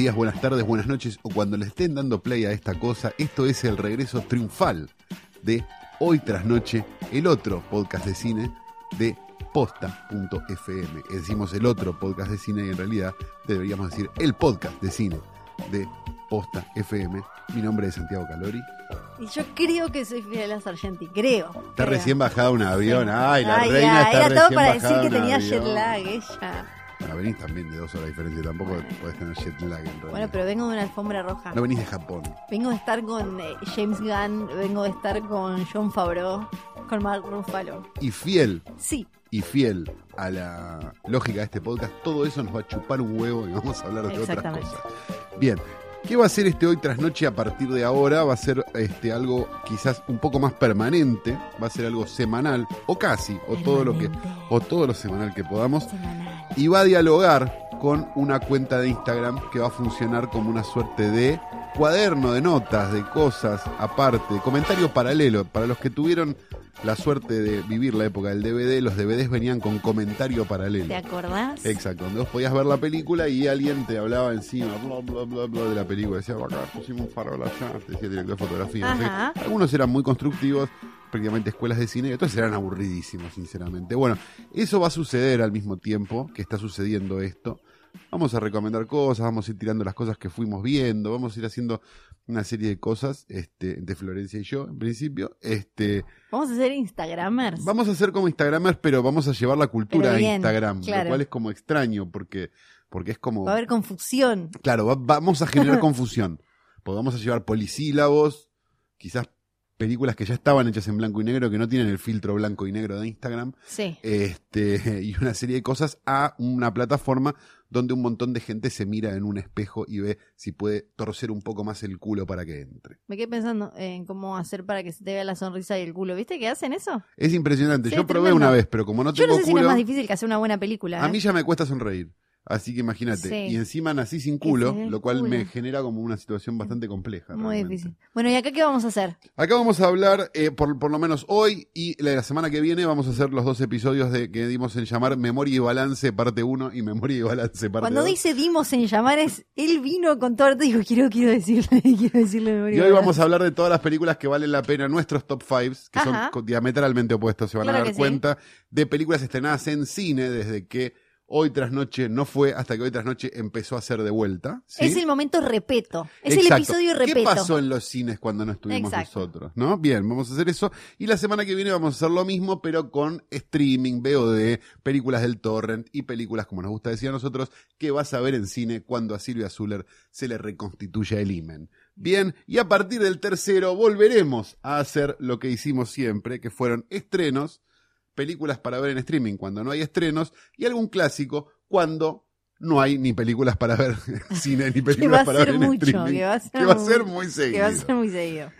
Días, buenas tardes, buenas noches o cuando le estén dando play a esta cosa, esto es el regreso triunfal de Hoy tras Noche, el otro podcast de cine de posta.fm. Decimos el otro podcast de cine y en realidad deberíamos decir el podcast de cine de Posta FM. Mi nombre es Santiago Calori. Y yo creo que soy Fiorella Sargenti, creo. Está creo. recién bajada un avión. Ay, la Ay, reina ya, está Era todo para decir que tenía avión. jet lag ella. Bueno, venís también de dos horas de diferencia, tampoco podés tener jet lag en realidad. Bueno, pero vengo de una alfombra roja. No venís de Japón. Vengo de estar con eh, James Gunn, vengo de estar con John Favreau, con Mark Ruffalo. Y fiel, Sí, y fiel a la lógica de este podcast, todo eso nos va a chupar un huevo y vamos a hablar de otras cosas. Bien, ¿qué va a ser este hoy tras noche a partir de ahora? Va a ser este algo quizás un poco más permanente, va a ser algo semanal o casi, o todo lo que o todo lo semanal que podamos semanal. y va a dialogar con una cuenta de Instagram que va a funcionar como una suerte de cuaderno de notas, de cosas aparte, comentario paralelo. Para los que tuvieron la suerte de vivir la época del DVD, los DVDs venían con comentario paralelo. ¿Te acordás? Exacto, donde vos podías ver la película y alguien te hablaba encima, bla, bla, bla, bla, de la película. Decía, acá pusimos un farol allá, te decía director de fotografía. no sé. Algunos eran muy constructivos, prácticamente escuelas de cine, y otros eran aburridísimos, sinceramente. Bueno, eso va a suceder al mismo tiempo que está sucediendo esto. Vamos a recomendar cosas, vamos a ir tirando las cosas que fuimos viendo, vamos a ir haciendo una serie de cosas, este, de Florencia y yo, en principio. Este, Vamos a ser Instagramers. Vamos a hacer como Instagramers, pero vamos a llevar la cultura Pero a bien, Instagram, claro. lo cual es como extraño, porque, porque es como... Va a haber confusión. Claro, va- vamos a generar confusión. Porque vamos a llevar polisílabos, quizás películas que ya estaban hechas en blanco y negro, que no tienen el filtro blanco y negro de Instagram, Sí. este, y una serie de cosas a una plataforma donde un montón de gente se mira en un espejo y ve si puede torcer un poco más el culo para que entre. Me quedé pensando en cómo hacer para que se te vea la sonrisa y el culo. ¿Viste que hacen eso? Es impresionante. Sí, Yo es probé tremendo. una vez, pero como no Yo tengo no sé si no culo, es más difícil que hacer una buena película. a ¿eh? mí ya me cuesta sonreír. Así que imagínate. Sí. Y encima nací sin culo, lo cual culo. me genera como una situación bastante compleja. Muy realmente. difícil. Bueno, ¿y acá qué vamos a hacer? Acá vamos a hablar, eh, por, por lo menos hoy y la, la semana que viene, vamos a hacer los dos episodios de que dimos en llamar Memoria y Balance parte 1 y Memoria y Balance parte Cuando 2. dice dimos en llamar es, él vino con todo y dijo, quiero, quiero decirle, quiero decirle memoria. Y hoy vamos a hablar de todas las películas que valen la pena, nuestros top 5, que Ajá. son diametralmente opuestos, se van Claro a dar sí. cuenta, de películas estrenadas en cine desde que hoy tras noche no fue hasta que hoy tras noche empezó a ser de vuelta. ¿sí? Es el momento repeto. Es el episodio repeto. ¿Qué pasó en los cines cuando no estuvimos Exacto. nosotros? ¿No? Bien, vamos a hacer eso. Y la semana que viene vamos a hacer lo mismo, pero con streaming, VOD, películas del torrent y películas, como nos gusta decir a nosotros, que vas a ver en cine cuando a Silvia Zuller se le reconstituya el imen. Bien, y a partir del tercero volveremos a hacer lo que hicimos siempre, que fueron estrenos, películas para ver en streaming cuando no hay estrenos, y algún clásico cuando no hay ni películas para ver cine ni películas para ver en mucho, streaming. que va a ser, que va a ser muy- muy seguido. que va a ser muy seguido.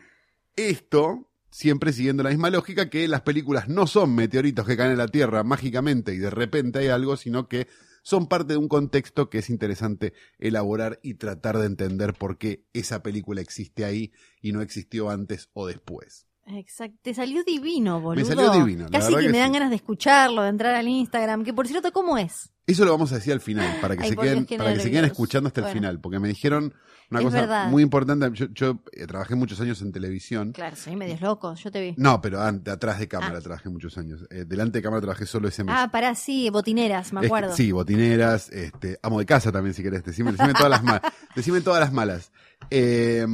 Esto, siempre siguiendo la misma lógica, que las películas no son meteoritos que caen en la Tierra mágicamente y de repente hay algo, sino que son parte de un contexto que es interesante elaborar y tratar de entender por qué esa película existe ahí y no existió antes o después. Exacto. Te salió divino, boludo. salió divino, Casi que, que me dan sí. ganas de escucharlo, de entrar al Instagram. Que por cierto, ¿cómo es? Eso lo vamos a decir al final, para que Ay, se queden, para que se queden escuchando hasta el final, porque me dijeron una Es cosa verdad. muy importante. Yo, yo, eh, trabajé muchos años en televisión. Claro, soy medios loco, yo te vi. No, pero ante- atrás de cámara Ah. trabajé muchos años. Eh, delante de cámara trabajé solo ese mes. Ah, pará, sí, botineras, me Es que- acuerdo. sí, botineras, este, amo de casa también si querés. Decime, decime todas las malas. Decime todas las malas. Eh,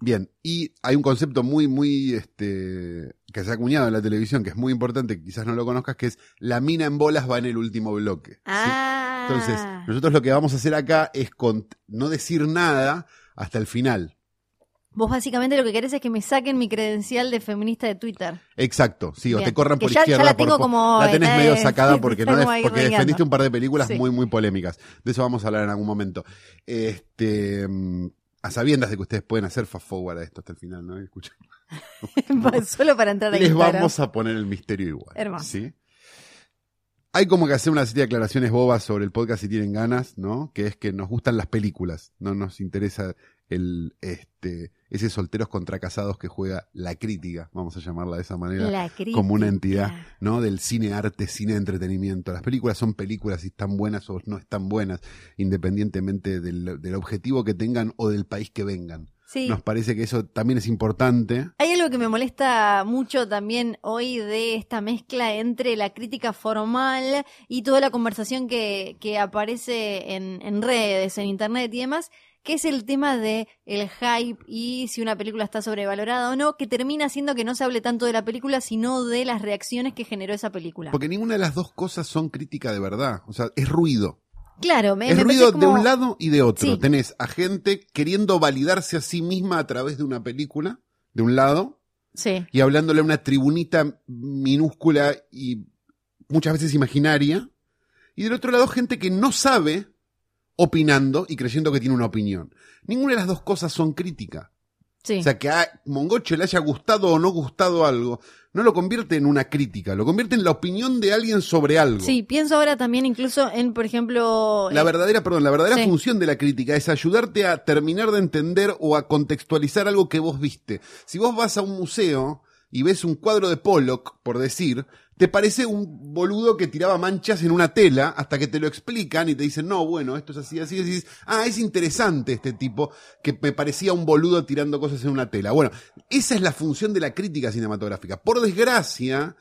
bien, y hay un concepto muy, muy, este, que se ha acuñado en la televisión, que es muy importante, quizás no lo conozcas, que es la mina en bolas va en el último bloque. ¿sí? Ah. Entonces, nosotros lo que vamos a hacer acá es con- no decir nada hasta el final. Vos básicamente lo que querés es que me saquen mi credencial de feminista de Twitter. Exacto, sí, o te corran que por ya- ya izquierda. la tengo por- como, la tenés eh, medio sacada porque, no def- porque defendiste un par de películas Sí. muy, muy polémicas. De eso vamos a hablar en algún momento. Este, mm, a sabiendas de que ustedes pueden hacer fast forward a esto hasta el final, ¿no? Escuchen. Solo para entrar a Les vamos a poner el misterio igual. Hermoso. ¿sí? Hay como que hacer una serie de aclaraciones bobas sobre el podcast si tienen ganas, ¿no? Que es que nos gustan las películas, no nos interesa el este ese solteros contra casados que juega la crítica, vamos a llamarla de esa manera, como una entidad, ¿no? Del cine arte, cine entretenimiento. Las películas son películas y están buenas o no están buenas, independientemente del, del objetivo que tengan o del país que vengan. Sí. Nos parece que eso también es importante. Hay algo que me molesta mucho también hoy de esta mezcla entre la crítica formal y toda la conversación que, que aparece en, en redes, en internet y demás, que es el tema de el hype y si una película está sobrevalorada o no, que termina haciendo que no se hable tanto de la película, sino de las reacciones que generó esa película. Porque ninguna de las dos cosas son crítica de verdad. O sea, es ruido. claro, me, es me ruido de un lado y de otro. Sí. Tenés a gente queriendo validarse a sí misma a través de una película, de un lado, Sí, y hablándole a una tribunita minúscula y muchas veces imaginaria. Y del otro lado, gente que no sabe opinando y creyendo que tiene una opinión. Ninguna de las dos cosas son crítica. sí. O sea, que a Mongoche le haya gustado o no gustado algo, no lo convierte en una crítica, lo convierte en la opinión de alguien sobre algo. Sí, pienso ahora también incluso en, por ejemplo... La eh, verdadera, perdón, la verdadera Sí. función de la crítica es ayudarte a terminar de entender o a contextualizar algo que vos viste. Si vos vas a un museo y ves un cuadro de Pollock, por decir, te parece un boludo que tiraba manchas en una tela hasta que te lo explican y te dicen, no, bueno, esto es así, así, y dices, ah, es interesante este tipo que me parecía un boludo tirando cosas en una tela. Bueno, esa es la función de la crítica cinematográfica. Por desgracia,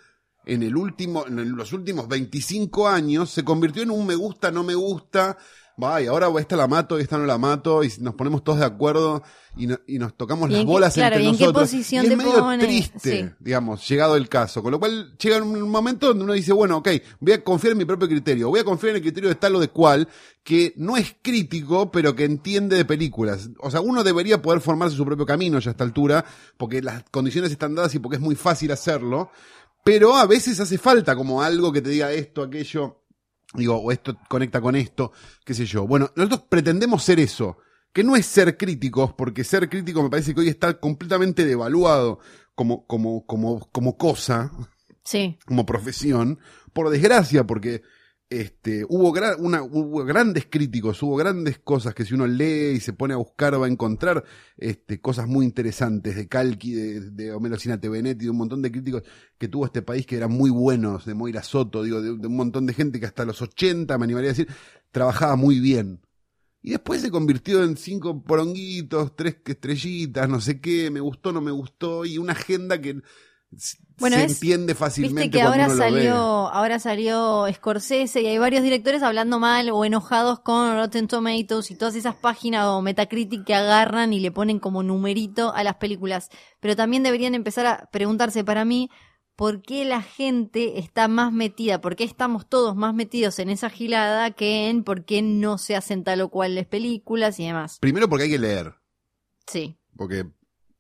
en el último, en los últimos 25 años se convirtió en un me gusta, no me gusta. Vaya, ahora esta la mato y esta no la mato y nos ponemos todos de acuerdo y, no- y nos tocamos ¿Y las en qué- bolas claro, entre ¿y en qué nosotros. posición y es te medio triste, Sí. digamos, llegado el caso. Con lo cual llega un momento donde uno dice, bueno, ok, voy a confiar en mi propio criterio, voy a confiar en el criterio de tal o de cual, que no es crítico, pero que entiende de películas. O sea, uno debería poder formarse su propio camino ya a esta altura, porque las condiciones están dadas y porque es muy fácil hacerlo. Pero a veces hace falta como algo que te diga esto, aquello, digo, o esto conecta con esto, qué sé yo. Bueno, nosotros pretendemos ser eso, que no es ser críticos, porque ser crítico me parece que hoy está completamente devaluado como, como, como, como cosa, Sí, como profesión, por desgracia, porque este, hubo, gra- una, hubo grandes críticos, hubo grandes cosas que si uno lee y se pone a buscar va a encontrar este, cosas muy interesantes de Calqui, de, de Homero Cinate Benetti, de un montón de críticos que tuvo este país que eran muy buenos, de Moira Soto, digo, de, de un montón de gente que hasta los 80, me animaría a decir, trabajaba muy bien. Y después se convirtió en cinco poronguitos, tres estrellitas, no sé qué, me gustó, no me gustó, y una agenda que Bueno, se es- entiende fácilmente Viste que cuando ahora uno lo ve. salió, ahora salió Scorsese y hay varios directores hablando mal o enojados con Rotten Tomatoes y todas esas páginas o Metacritic que agarran y le ponen como numerito a las películas. Pero también deberían empezar a preguntarse para mí por qué la gente está más metida, por qué estamos todos más metidos en esa gilada que en por qué no se hacen tal o cuales películas y demás. Primero porque hay que leer, Sí, porque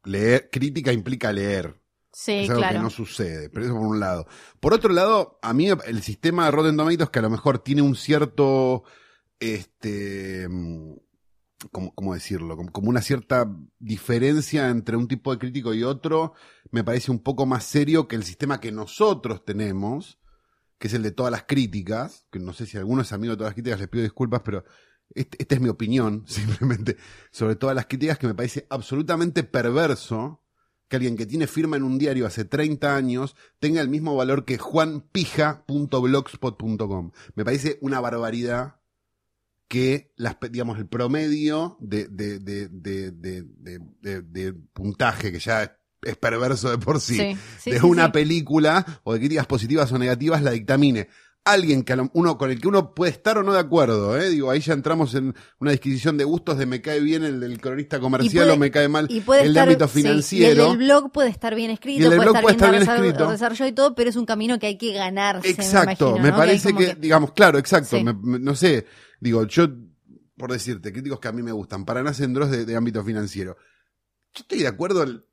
leer, crítica implica leer. Sí, es algo claro. que no sucede, pero eso por un lado. Por otro lado, a mí el sistema de Rotten Tomatoes, que a lo mejor tiene un cierto, este, mm, ¿cómo, cómo decirlo? Como, como una cierta diferencia entre un tipo de crítico y otro, me parece un poco más serio que el sistema que nosotros tenemos, que es el de todas las críticas, que no sé si alguno es amigo de todas las críticas, les pido disculpas, pero este- esta es mi opinión, simplemente, sobre todas las críticas, que me parece absolutamente perverso que alguien que tiene firma en un diario hace 30 años tenga el mismo valor que juanpija.blogspot.com. Me parece una barbaridad que las, digamos, el promedio de, de, de, de, de, de- de- de puntaje, que ya es perverso de por sí, Sí, sí, de sí, una película o de críticas positivas o negativas, la dictamine alguien que uno con el que uno puede estar o no de acuerdo, ¿eh? digo, ahí ya entramos en una disquisición de gustos de me cae bien el del cronista comercial puede- o me cae mal Y puede el de ámbito sí, y el financiero. del blog puede estar bien escrito, Y el del puede blog estar puede bien, estar bien desarrollado- escrito. y todo, pero es un camino que hay que ganarse. me Exacto, imagino, me parece que, digamos, claro, exacto, Sí. me- me- no sé, digo, yo, por decirte, críticos que a mí me gustan, Paraná Sendros de, de ámbito financiero. Yo estoy de acuerdo al-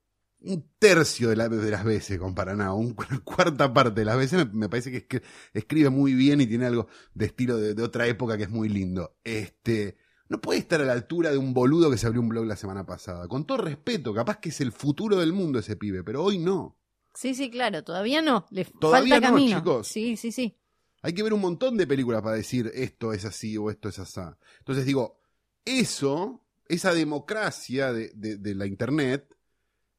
un tercio de, la- de las veces con Paraná, un- una cuarta parte de las veces me, me parece que escri- escribe muy bien y tiene algo de estilo de, de otra época que es muy lindo. Este, no puede estar a la altura de un boludo que se abrió un blog la semana pasada. Con todo respeto, capaz que es el futuro del mundo ese pibe, pero hoy no. Sí, sí, claro, todavía no. Le Todavía falta no, camino. chicos. Sí, sí, sí. Hay que ver un montón de películas para decir esto es así o esto es asá. Entonces digo, eso, esa democracia de, de- de la Internet,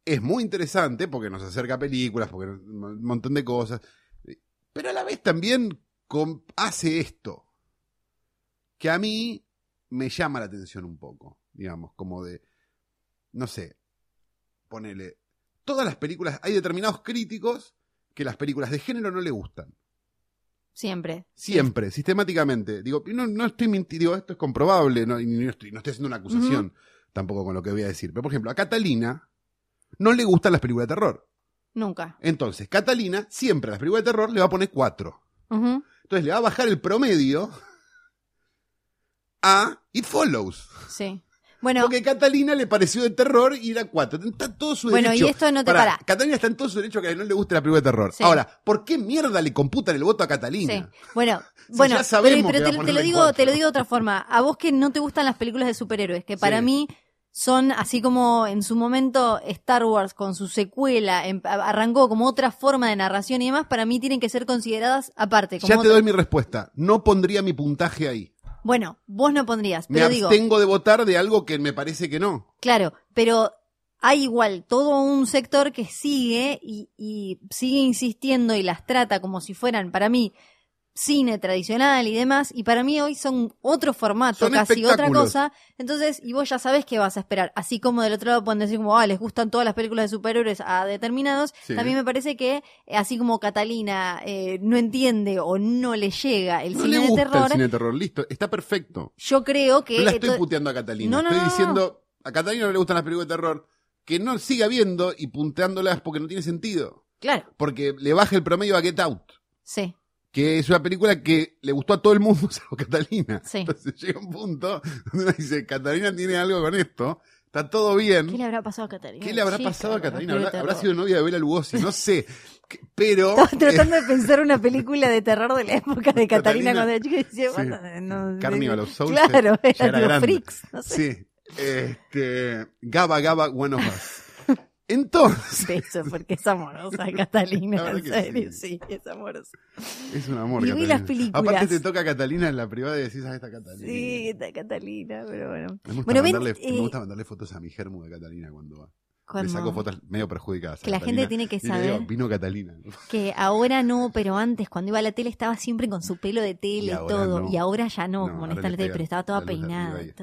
es muy interesante porque nos acerca a películas, porque un montón de cosas, pero a la vez también hace esto, que a mí me llama la atención un poco, digamos, como de, no sé, ponele, todas las películas, hay determinados críticos que las películas de género no le gustan. Siempre. Siempre, sistemáticamente. Digo, no, no estoy mintiendo, digo, esto es comprobable, no, y no, estoy, no estoy haciendo una acusación tampoco con lo que voy a decir. Pero, por ejemplo, a Catalina no le gustan las películas de terror. Nunca. Entonces, Catalina siempre a las películas de terror le va a poner 4. Ujú. Entonces le va a bajar el promedio a It Follows. Sí. Bueno, Porque Catalina le pareció de terror y era 4. Está todo su Bueno, derecho. y esto no te para. Catalina está en todo su derecho a que no le guste la película de terror. Sí. Ahora, ¿por qué mierda le computan el voto a Catalina? Sí. Bueno, Si bueno, ya sabemos pero, te, lo digo, te lo digo de otra forma. A vos que no te gustan las películas de superhéroes, que para Sí. mí son así como en su momento Star Wars con su secuela em- arrancó como otra forma de narración y demás, para mí tienen que ser consideradas aparte. Como Ya te otra- doy mi respuesta. No pondría mi puntaje ahí. Bueno, vos no pondrías, Me pero digo, abstengo de votar de algo que me parece que no. claro, pero hay igual todo un sector que sigue y, y sigue insistiendo y las trata como si fueran, para mí, cine tradicional y demás, y para mí hoy son otro formato, Son casi otra cosa, entonces, y vos ya sabés qué vas a esperar, así como del otro lado pueden decir como, ah, les gustan todas las películas de superhéroes a determinados, Sí. también me parece que, eh, así como Catalina eh, no entiende o no le llega el No cine le de gusta terror, el cine de terror. Listo, está perfecto. yo creo que... No la estoy esto- puteando a Catalina. No, no, estoy diciendo, a Catalina no le gustan las películas de terror. Que no siga viendo y punteándolas porque no tiene sentido. Claro, Porque le baja el promedio a Get Out. sí. Que es una película que le gustó a todo el mundo, salvo Catalina. Sí. Entonces llega un punto donde uno dice, Catalina tiene algo con esto. Está todo bien. ¿Qué le habrá pasado a Catalina? ¿Qué le habrá Chica, pasado a Catalina? ¿Habrá, sido novia de Bela Lugosi? No sé. Pero. Estaba tratando de pensar una película de terror de la época de Catalina, Catalina. cuando era chica decía, Sí. "Bueno, no, Carnival of Souls, Claro, eran era los grande. freaks, no sé. Sí. Este. Gaba Gaba One of Us. Entonces. Beso, porque es amorosa Catalina, en serio, sí. sí, es amorosa. Es un amor. Y vi las películas. Aparte te toca a Catalina en la privada y decís, ah, esta Catalina. Sí, está Catalina, pero bueno. Me gusta, Bueno, ven, mandarle, eh, me gusta mandarle fotos a mi germo de Catalina cuando va. Cuando- Le saco fotos medio perjudicadas. Que la Catalina. gente tiene que Y le digo, saber. vino Catalina. Que ahora no, pero antes, cuando iba a la tele, estaba siempre con su pelo de tele Y todo. no. Y ahora ya no, No, como está en la tele, pero estaba toda peinada. es.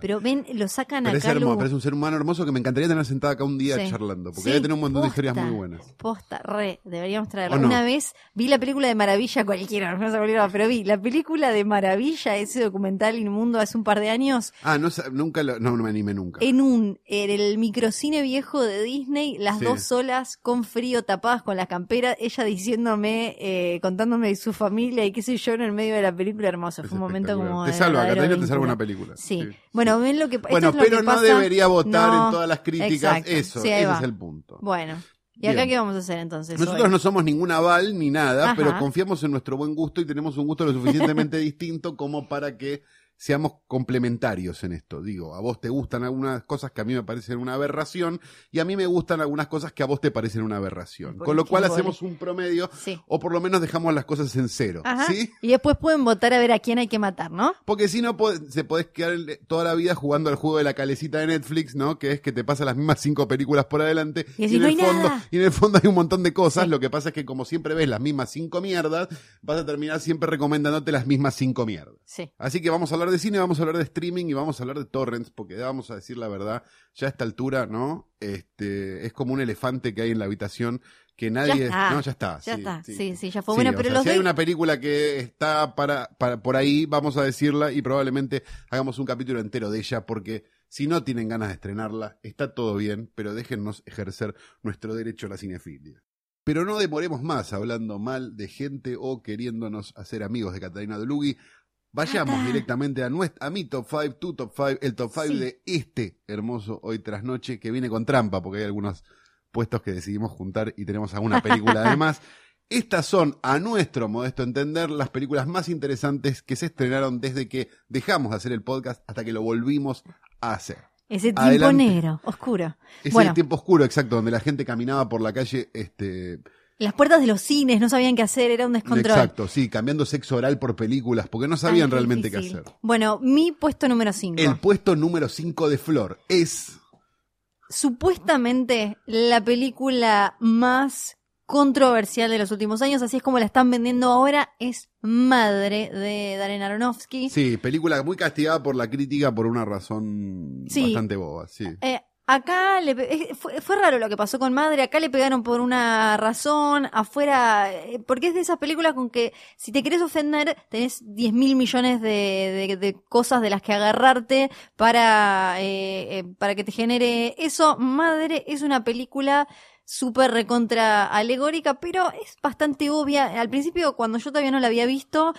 Pero ven, lo sacan Pero es acá. hermoso, Lu. pero es un ser humano hermoso que me encantaría tener sentado acá un día Sí. charlando. Porque Sí, debe tener un montón de historias muy buenas. Posta, re, deberíamos traerla. ¿O no? Una vez vi la película de Maravilla cualquiera, no me acuerdo cuál era, pero vi la película de Maravilla, ese documental inmundo hace un par de años, Ah, no, nunca lo, no, no me animé nunca. en un, en el microcine viejo de Disney, las Sí. dos solas con frío, tapadas con la campera, ella diciéndome, eh, contándome de su familia y qué sé yo en el medio de la película, hermoso. Es Fue un momento como. Te salva, Catalina te salva una película. Sí. Sí. Bueno, ven lo que esto Bueno, lo pero que no pasa- debería votar No, en todas las críticas. exacto. Eso, Sí, ese es el punto. Bueno, ¿y acá qué vamos a hacer entonces? Nosotros hoy? no somos ningún aval ni nada, Ajá. pero confiamos en nuestro buen gusto y tenemos un gusto lo suficientemente distinto como para que seamos complementarios en esto. Digo, a vos te gustan algunas cosas que a mí me parecen una aberración y a mí me gustan algunas cosas que a vos te parecen una aberración. Por Con lo cual ejemplo, hacemos un promedio Sí. o por lo menos dejamos las cosas en cero. Ajá. ¿Sí? Y después pueden votar a ver a quién hay que matar, ¿no? Porque si no, se podés quedar toda la vida jugando al juego de la calecita de Netflix, ¿no? Que es que te pasa las mismas cinco películas por adelante. Y en, "No el fondo, nada". y en el fondo hay un montón de cosas. Sí. Lo que pasa es que como siempre ves las mismas cinco mierdas, vas a terminar siempre recomendándote las mismas cinco mierdas. Sí. Así que vamos a hablar de cine, vamos a hablar de streaming y vamos a hablar de torrents, porque vamos a decir la verdad, ya a esta altura, ¿no? Este, es como un elefante que hay en la habitación que nadie... está. No, ya está. Ya sí, está. sí. Sí, sí, ya fue Sí, bueno, pero sea, los si hay una película que está para, para por ahí, vamos a decirla y probablemente hagamos un capítulo entero de ella porque si no tienen ganas de estrenarla, está todo bien, pero déjennos ejercer nuestro derecho a la cinefilia. Pero no demoremos más hablando mal de gente o queriéndonos hacer amigos de Catalina Dolugi. Vayamos directamente a, nuestra, a mi top 5, tu top 5, el top 5 Sí. de este hermoso Hoy tras Noche, que viene con trampa, porque hay algunos puestos que decidimos juntar y tenemos alguna película además. Estas son, a nuestro modesto entender, las películas más interesantes que se estrenaron desde que dejamos de hacer el podcast hasta que lo volvimos a hacer. Ese tiempo Adelante. negro, oscuro. Es Bueno. el tiempo oscuro, exacto, donde la gente caminaba por la calle, este, Las puertas de los cines no sabían qué hacer, era un descontrol. exacto, sí, cambiando sexo oral por películas, porque no sabían realmente qué hacer. Bueno, mi puesto número 5. El puesto número 5 de Flor es Supuestamente la película más controversial de los últimos años, así es como la están vendiendo ahora, es Madre de Darren Aronofsky. Sí, película muy castigada por la crítica por una razón Sí. bastante boba, sí. Eh, acá le fue, fue raro lo que pasó con Madre, acá le pegaron por una razón, afuera, eh, porque es de esas películas con que si te querés ofender tenés 10 mil millones de cosas de las que agarrarte para, eh, eh, para que te genere eso. Madre es una película súper recontra alegórica, pero es bastante obvia. Al principio, cuando yo todavía no la había visto,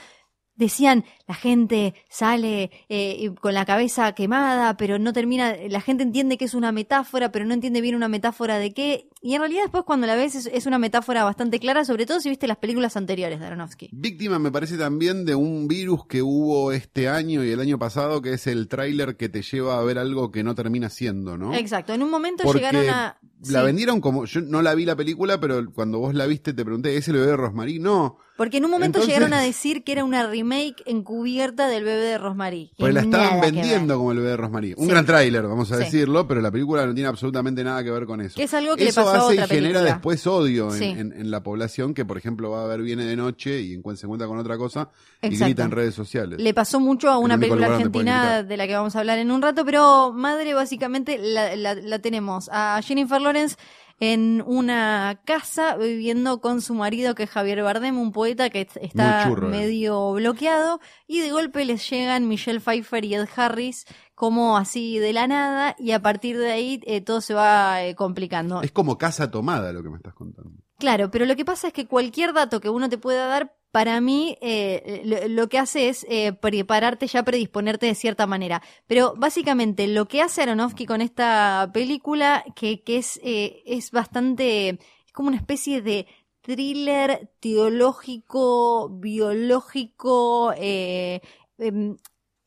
decían, la gente sale eh, con la cabeza quemada, pero no termina, la gente entiende que es una metáfora, pero no entiende bien una metáfora de qué. Y en realidad después cuando la ves es, es una metáfora bastante clara, sobre todo si viste las películas anteriores de Aronofsky. Víctima me parece también de un virus que hubo este año y el año pasado, que es el tráiler que te lleva a ver algo que no termina siendo, ¿no? Exacto, en un momento Porque llegaron a... La sí, vendieron como, yo no la vi la película, pero cuando vos la viste te pregunté, ¿es el bebé de Rosmarie? No, porque en un momento Entonces- llegaron a decir que era una remake encubierta del bebé de Rosemary. porque la estaban vendiendo como el bebé de Rosmarie. Un Sí. gran tráiler, vamos a Sí. decirlo, pero la película no tiene absolutamente nada que ver con eso. Que es algo que le pasó y genera película. después odio en, Sí. en- en la población que, por ejemplo, va a ver Viene de Noche y en- se encuentra con otra cosa y Exacto. grita en redes sociales. Le pasó mucho a una película argentina de la que vamos a hablar en un rato, pero Madre básicamente la, la- la tenemos a Jennifer Lawrence en una casa viviendo con su marido que es Javier Bardem, un poeta que est- está eh. medio bloqueado y de golpe les llegan Michelle Pfeiffer y Ed Harris como así de la nada y a partir de ahí eh, todo se va eh, complicando. Es como casa tomada lo que me estás contando. Claro, pero lo que pasa es que cualquier dato que uno te pueda dar, para mí, eh, lo, que hace es eh, prepararte ya, predisponerte de cierta manera. Pero básicamente lo que hace Aronofsky con esta película, que, que es, eh, es bastante, es como una especie de thriller teológico, biológico, em,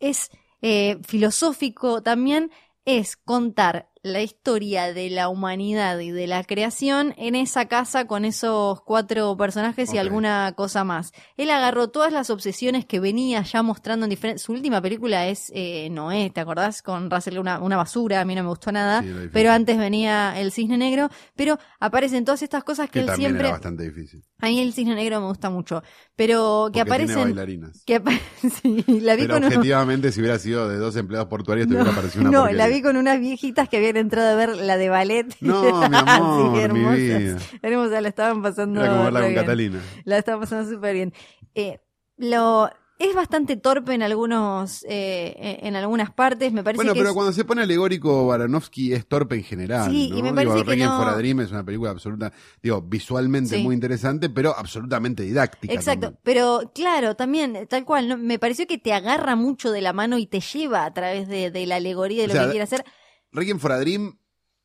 es filosófico también, es contar la historia de la humanidad y de la creación en esa casa con esos cuatro personajes y alguna cosa más. Él agarró todas las obsesiones que venía ya mostrando en diferentes... Su última película es eh, Noé, ¿te acordás? Con Russell, una, una basura, a mí no me gustó nada. Sí, pero antes venía El Cisne Negro, pero aparecen todas estas cosas que, Que él también siempre... era bastante difícil. A mí El Cisne Negro me gusta mucho, pero que porque tiene aparecen... bailarinas. Que apa- sí, la vi Pero con un- objetivamente, si hubiera sido de dos empleados portuarios, te hubiera parecido una no, porquería. la vi con unas viejitas que habían entrado a ver la de ballet. No, mi amor, Sí, mi hermosas. vida. Hermosas, la estaban pasando. Era como verla con. Catalina. La estaban pasando súper bien. Eh, lo es bastante torpe en algunos, eh, en algunas partes. Me parece Bueno, que pero es- cuando se pone alegórico, Baranowski es torpe en general. Sí, ¿no? y me Digo, parece que Requiem no- for a Dream es una película absoluta, digo, visualmente Sí. muy interesante, pero absolutamente didáctica. Exacto, también. pero claro, también, tal cual, ¿no? me pareció que te agarra mucho de la mano y te lleva a través de, de la alegoría de O lo sea, que quiere hacer. Requiem for a Dream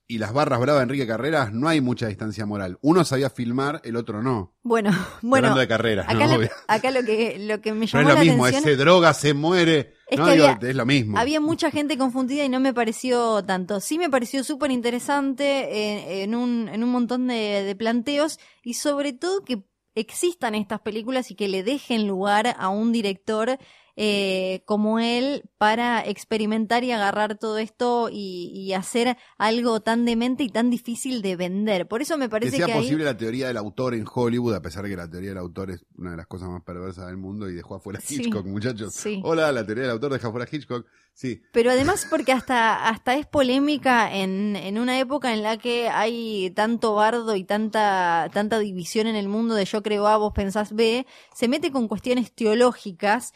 y las barras bravas de Enrique Carreras no hay mucha distancia moral. Uno sabía filmar, el otro no. Bueno, bueno, Hablando de carreras, acá, ¿no? lo, acá lo que lo que me No llamó es lo la mismo, atención ese droga se muere. Es no, que Digo, había- es lo mismo. Había mucha gente confundida y no me pareció tanto. Sí me pareció súper interesante eh, en, un, en un montón de, de planteos y sobre todo que existan estas películas y que le dejen lugar a un director eh, como él para experimentar y agarrar todo esto y, y hacer algo tan demente y tan difícil de vender. Por eso me que parece sea que, ahí- posible la teoría del autor en Hollywood, a pesar de que la teoría del autor es una de las cosas más perversas del mundo y dejó afuera a Sí. Hitchcock, muchachos. Sí. Hola, la teoría del autor deja afuera Hitchcock. Sí, Pero además porque hasta, hasta es polémica en, en una época en la que hay tanto bardo y tanta, tanta división en el mundo de yo creo A, vos pensás B, se mete con cuestiones teológicas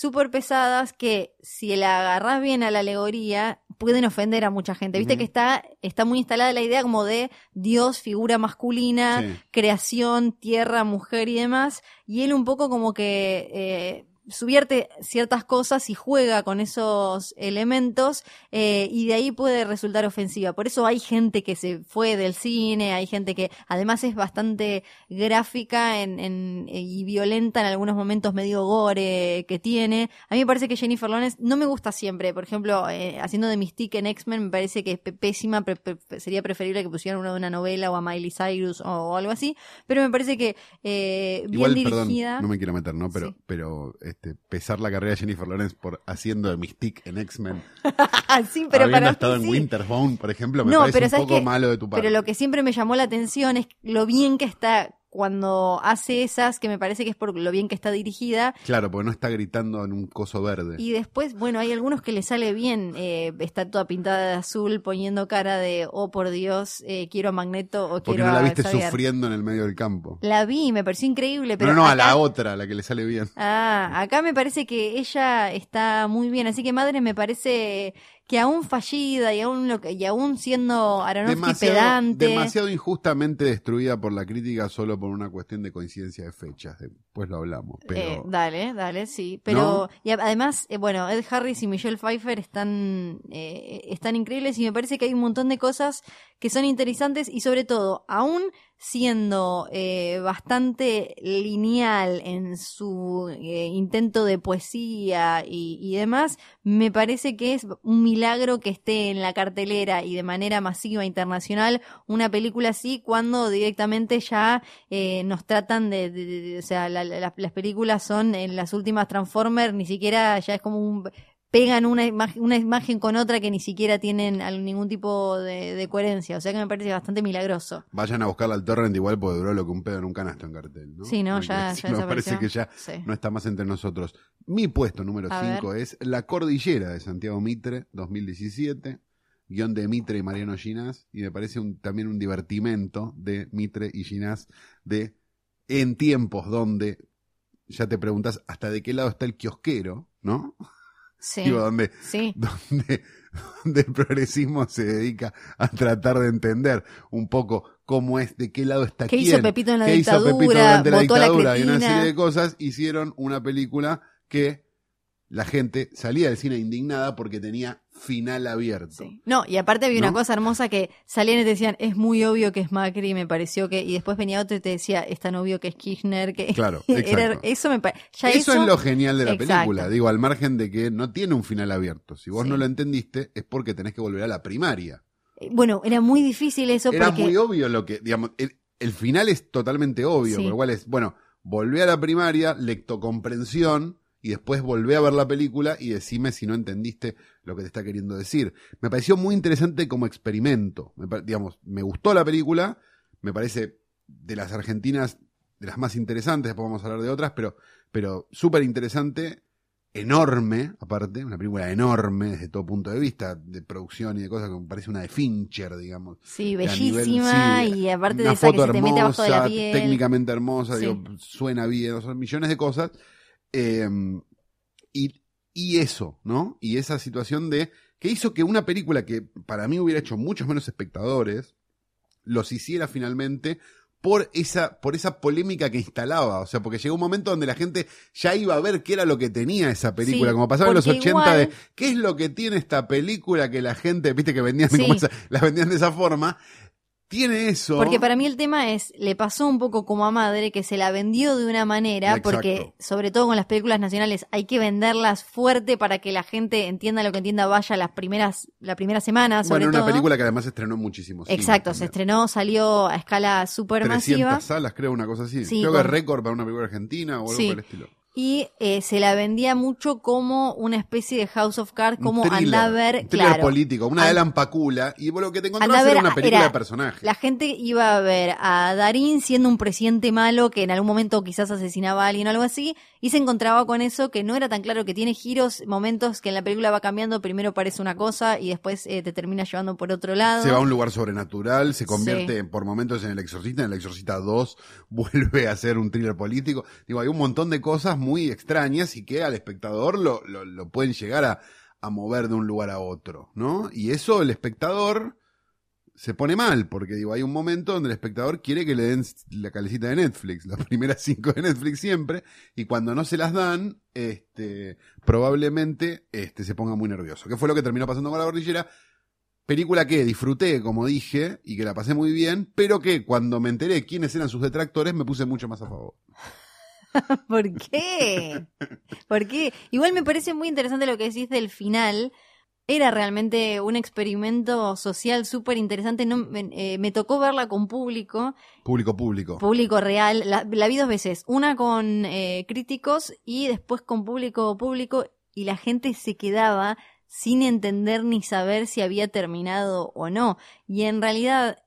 súper pesadas que si la agarrás bien a la alegoría pueden ofender a mucha gente. Viste que está, está muy instalada la idea como de Dios, figura masculina, Sí. creación, tierra, mujer y demás, y él un poco como que eh, subierte ciertas cosas y juega con esos elementos eh, y de ahí puede resultar ofensiva. Por eso hay gente que se fue del cine, hay gente que además es bastante gráfica en, en- y violenta en algunos momentos medio gore que tiene. A mí me parece que Jennifer Lawrence no me gusta siempre. Por ejemplo, eh, haciendo de Mystique en X-Men me parece que es pésima. pre- pre- sería preferible que pusieran una de una novela o a Miley Cyrus o, o algo así. Pero me parece que eh, bien Igual, perdón, dirigida. no me quiero meter, ¿no? Pero, Sí. pero este, pesar la carrera de Jennifer Lawrence por haciendo de Mystique en X-Men, sí, pero habiendo para estado mí en sí. Por ejemplo, me No, parece pero un ¿sabes poco qué? malo de tu parte. Pero lo que siempre me llamó la atención es lo bien que está cuando hace esas, que me parece que es por lo bien que está dirigida. Claro, porque no está gritando en un coso verde. Y después, bueno, hay algunos que le sale bien. eh, está toda pintada de azul, poniendo cara de, oh por Dios, eh, quiero a Magneto o porque quiero no la viste Xavier". sufriendo en el medio del campo. La vi me pareció increíble, pero. no, no, a la otra, la que le sale bien. Ah, acá me parece que ella está muy bien, así que madre me parece que aún fallida y aún lo que, y aún siendo Aronofsky Demasiado, pedante. demasiado injustamente destruida por la crítica solo por una cuestión de coincidencia de fechas. Después lo hablamos. Pero Eh, dale, dale, sí. Pero, ¿No? y además, eh, bueno, Ed Harris y Michelle Pfeiffer están, eh, están increíbles y me parece que hay un montón de cosas que son interesantes y sobre todo, aún siendo eh, bastante lineal en su eh, intento de poesía y, y demás, me parece que es un milagro que esté en la cartelera y de manera masiva internacional una película así cuando directamente ya eh, nos tratan de, de- de- o sea, la- la- las películas son en las últimas Transformers, ni siquiera ya es como un pegan una imagen, una imagen con otra que ni siquiera tienen ningún tipo de, de coherencia, o sea que me parece bastante milagroso. vayan a buscarla al torrent igual porque duró lo que un pedo en un canasto en cartel. ¿no? Sí, no, que ya- ya me parece que ya Sí. no está más entre nosotros. Mi puesto número A 5 es La Cordillera de Santiago Mitre, 2017. Guión de Mitre y Mariano Ginás. Y me parece un- también un divertimento de Mitre y Ginás de en tiempos donde ya te preguntas hasta de qué lado está el kiosquero, ¿no? Sí, Digo, donde, sí. donde, donde el progresismo se dedica a tratar de entender un poco cómo es, de qué lado está ¿Qué quién. hizo Pepito en la ¿Qué hizo dictadura? Pepito durante la votó a la dictadura y una serie de cosas, hicieron una película que la gente salía del cine indignada porque tenía final abierto. Sí. No, y aparte había una cosa hermosa que salían y te decían, es muy obvio que es Macri, me pareció que, y después venía otro y te decía, es tan obvio que es Kirchner, que Claro, era, eso me ya Eso, eso, es lo genial de la Exacto. película, digo, al margen de que no tiene un final abierto. Si vos Sí. no lo entendiste, es porque tenés que volver a la primaria. eh, bueno, era muy difícil eso Era porque muy obvio lo que, digamos, el, el final es totalmente obvio, Sí. por lo cual es, bueno, volvé a la primaria, lectocomprensión, y después volvé a ver la película y decime si no entendiste lo que te está queriendo decir. Me pareció muy interesante como experimento. Me, digamos, me gustó la película, me parece de las argentinas de las más interesantes, después vamos a hablar de otras, pero, pero súper interesante, enorme, aparte, una película enorme desde todo punto de vista, de producción y de cosas que me parece una de Fincher, digamos. sí, nivel- bellísima sí, y aparte de esa que se te mete abajo de la piel. técnicamente hermosa, Sí. digo, suena bien, son millones de cosas. Eh, y, y eso, ¿no? Y esa situación de que hizo que una película que para mí hubiera hecho muchos menos espectadores, los hiciera finalmente por esa, por esa polémica que instalaba. O sea, porque llegó un momento donde la gente ya iba a ver qué era lo que tenía esa película, Sí, como pasaba en los porque 80 de qué es lo que tiene esta película que la gente, viste que vendían Sí. como esa- las vendían de esa forma. Tiene eso. Porque para mí el tema es, le pasó un poco como a madre, que se la vendió de una manera, Exacto. porque sobre todo con las películas nacionales hay que venderlas fuerte para que la gente entienda lo que entienda, vaya las primeras, la primera semana, sobre bueno, una todo. película que además estrenó muchísimo. Exacto, se estrenó, salió a escala super 300 masiva salas, creo, una cosa así. Sí, creo que es con- récord para una película argentina o algo Sí. por el estilo. Y eh, se la vendía mucho como una especie de House of Cards, como anda a ver, claro. político, una de An- Alan Pacula, y vos lo que te ver era una película era- de personajes. La gente iba a ver a Darín siendo un presidente malo que en algún momento quizás asesinaba a alguien o algo así, y se encontraba con eso que no era tan claro, que tiene giros, momentos que en la película va cambiando, primero parece una cosa y después eh, te termina llevando por otro lado. Se va a un lugar sobrenatural, se convierte Sí. por momentos en El Exorcista, en El Exorcista 2 vuelve a ser un thriller político. Digo, hay un montón de cosas muy extrañas y que al espectador lo, lo, pueden llegar a, a mover de un lugar a otro, ¿no? Y eso el espectador se pone mal, porque digo, hay un momento donde el espectador quiere que le den la calecita de Netflix, las primeras cinco de Netflix siempre, y cuando no se las dan, este, probablemente este, se ponga muy nervioso. ¿Qué fue lo que terminó pasando con la cordillera? Película que disfruté, como dije, y que la pasé muy bien, pero que cuando me enteré quiénes eran sus detractores, me puse mucho más a favor. ¿Por qué? ¿Por qué? Igual me parece muy interesante lo que decís del final. Era realmente un experimento social súper interesante. No, me, eh, me tocó verla con público, Público, público. público real. La, la vi dos veces. Una con eh, críticos y después con público público. Y la gente se quedaba sin entender ni saber si había terminado o no. Y en realidad,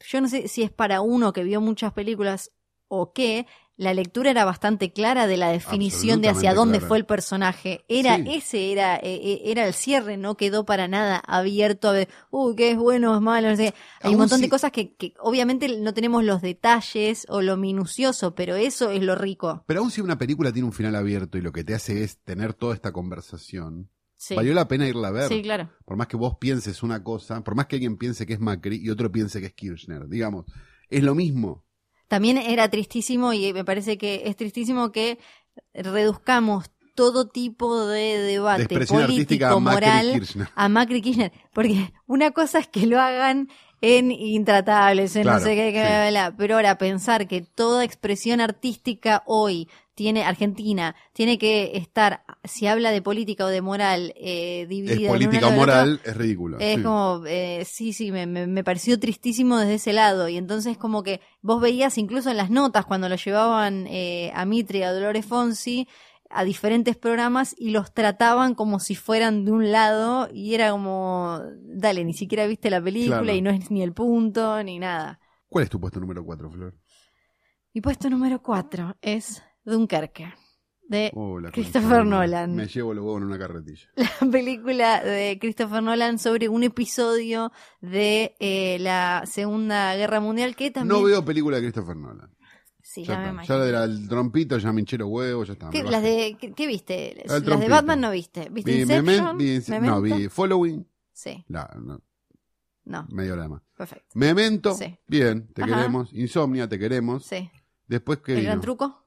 yo no sé si es para uno que vio muchas películas o qué, la lectura era bastante clara de la definición de hacia dónde clara. fue el personaje. Era Sí. ese, era, eh, eh, era el cierre, no quedó para nada abierto a ver, uh, qué es bueno, es malo, no sé. Hay un montón de cosas que, que obviamente no tenemos los detalles o lo minucioso, pero eso es lo rico. Pero aún si una película tiene un final abierto y lo que te hace es tener toda esta conversación, Sí, valió la pena irla a ver. sí claro. Por más que vos pienses una cosa, por más que alguien piense que es Macri y otro piense que es Kirchner, digamos, es lo mismo. También era tristísimo y me parece que es tristísimo que reduzcamos todo tipo de De debate político, a moral Kirchner. a Macri Kirchner. Porque una cosa es que lo hagan en Intratables, en Claro, no sé qué, que sí. bla, bla, bla. pero ahora pensar que toda expresión artística hoy tiene Argentina, tiene que estar, si habla de política o de moral, eh, dividida. Es política o otro, moral, es ridículo. es sí. como, eh, sí, sí, me, me, me pareció tristísimo desde ese lado. Y entonces como que vos veías incluso en las notas cuando lo llevaban eh, a Mitre y a Dolores Fonsi a diferentes programas y los trataban como si fueran de un lado y era como, dale, ni siquiera viste la película Claro. y no es ni el punto ni nada. ¿Cuál es tu puesto número 4, Flor? Y puesto número cuatro es Dunkerque, de Oh, Christopher de- Nolan. Me llevo los huevos en una carretilla. la película de Christopher Nolan sobre un episodio de eh, la Segunda Guerra Mundial que también... No veo película de Christopher Nolan. Sí, Ya, ya, me imagino. ya era el trompito, ya me hinché los huevos, ya está. ¿Qué, las de, ¿qué, qué viste? El las de trompito. Batman no viste. ¿Viste Vi Inception? Vi Ince- no, ¿Memento? vi Following. Sí, La, no, no, media hora más. perfecto. Memento, Sí. bien, te Ajá. queremos. Insomnia, te queremos. Sí. Después que ¿El gran truco?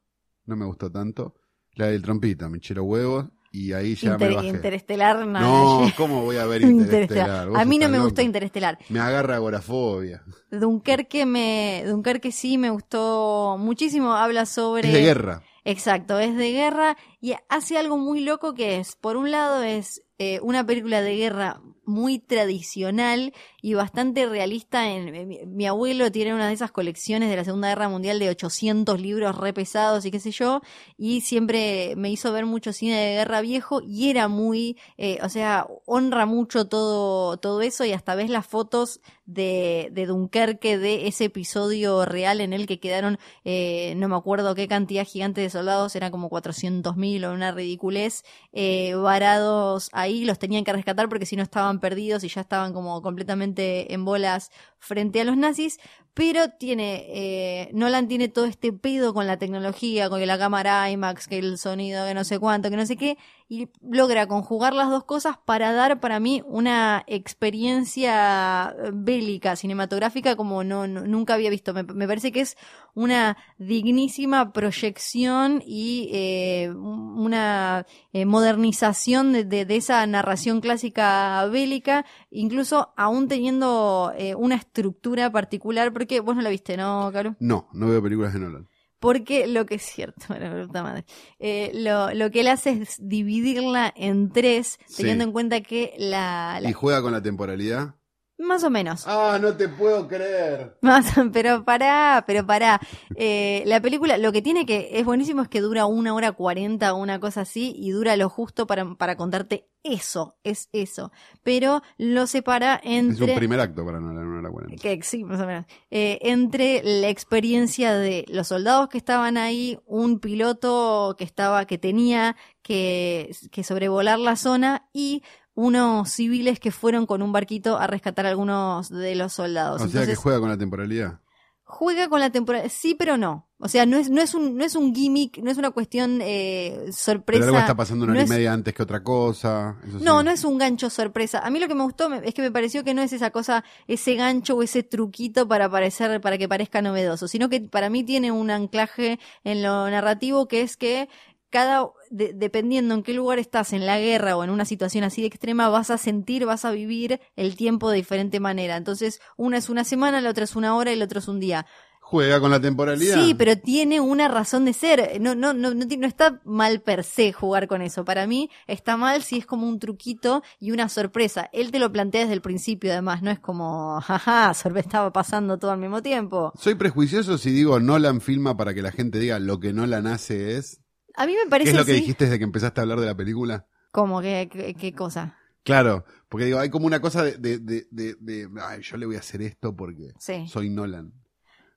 No me gustó tanto. La del trompito, me los huevos y ahí ya Inter- me bajé. Interestelar, no. No, ¿cómo voy a ver Interestelar. A mí no me loco. gustó Interestelar. Me agarra agorafobia. Dunkerque me, Dunkerque sí me gustó muchísimo. Habla sobre. Es de guerra. Exacto, es de guerra y hace algo muy loco que es, por un lado es eh, una película de guerra muy tradicional y bastante realista. En, en- mi, abuelo tiene una de esas colecciones de la Segunda Guerra Mundial de 800 libros re pesados y qué sé yo, y siempre me hizo ver mucho cine de guerra viejo y era muy, eh, o sea, honra mucho todo, todo eso y hasta ves las fotos de, de Dunkerque de ese episodio real en el que quedaron, eh, no me acuerdo qué cantidad gigante de soldados, eran como 400.000 o una ridiculez, eh, varados ahí, los tenían que rescatar porque si no estaban perdidos y ya estaban como completamente en bolas frente a los nazis, pero tiene, eh, Nolan tiene todo este pedo con la tecnología, con la cámara IMAX, que el sonido, que no sé cuánto, que no sé qué, y logra conjugar las dos cosas para dar para mí una experiencia eh, bélica, cinematográfica como no, nunca había visto. Me, parece que es una dignísima proyección y eh, una eh, modernización de, de- esa narración clásica bélica, incluso aún teniendo eh, una estructura particular, porque vos no la viste, ¿no, Caro? No, no veo películas de Nolan. Porque lo que es cierto, puta madre, eh, lo, lo que él hace es dividirla en tres, Sí. teniendo en cuenta que la, la- ¿Y juega con la temporalidad? Más o menos. Ah, no te puedo creer. Más, pero pará, pero pará. Eh, la película, lo que tiene que es buenísimo es que dura una hora cuarenta o una cosa así y dura lo justo para, para contarte eso, es eso. Pero lo separa Es entre... un primer acto para no la 40. que sí, más o menos. Eh, entre la experiencia de los soldados que estaban ahí, un piloto que estaba, que tenía que, que sobrevolar la zona y unos civiles que fueron con un barquito a rescatar a algunos de los soldados. O sea que juega con la temporalidad. juega con la temporada, sí, pero no. O sea, no es, no es un, no es un gimmick, no es una cuestión eh, sorpresa. Pero algo está pasando una no hora y media antes que otra cosa. eso sí. No, no es un gancho sorpresa. A mí lo que me gustó es que me pareció que no es esa cosa, ese gancho o ese truquito para parecer, para que parezca novedoso, sino que para mí tiene un anclaje en lo narrativo que es que cada, de- dependiendo en qué lugar estás, en la guerra o en una situación así de extrema, vas a sentir, vas a vivir el tiempo de diferente manera. Entonces, una es una semana, la otra es una hora y el otro es un día. Juega con la temporalidad. Sí, pero tiene una razón de ser. No, no, no, no, no está mal per se jugar con eso. Para mí está mal si es como un truquito y una sorpresa. Él te lo plantea desde el principio, además. No es como, jaja, sorpresa, estaba pasando todo al mismo tiempo. Soy prejuicioso si digo Nolan filma para que la gente diga lo que Nolan hace es. A mí me ¿Qué parece es lo que sí. dijiste desde que empezaste a hablar de la película? Como que, que- qué cosa. Claro, porque digo, hay como una cosa de, de, de, de- de, ay, yo le voy a hacer esto porque Sí. soy Nolan.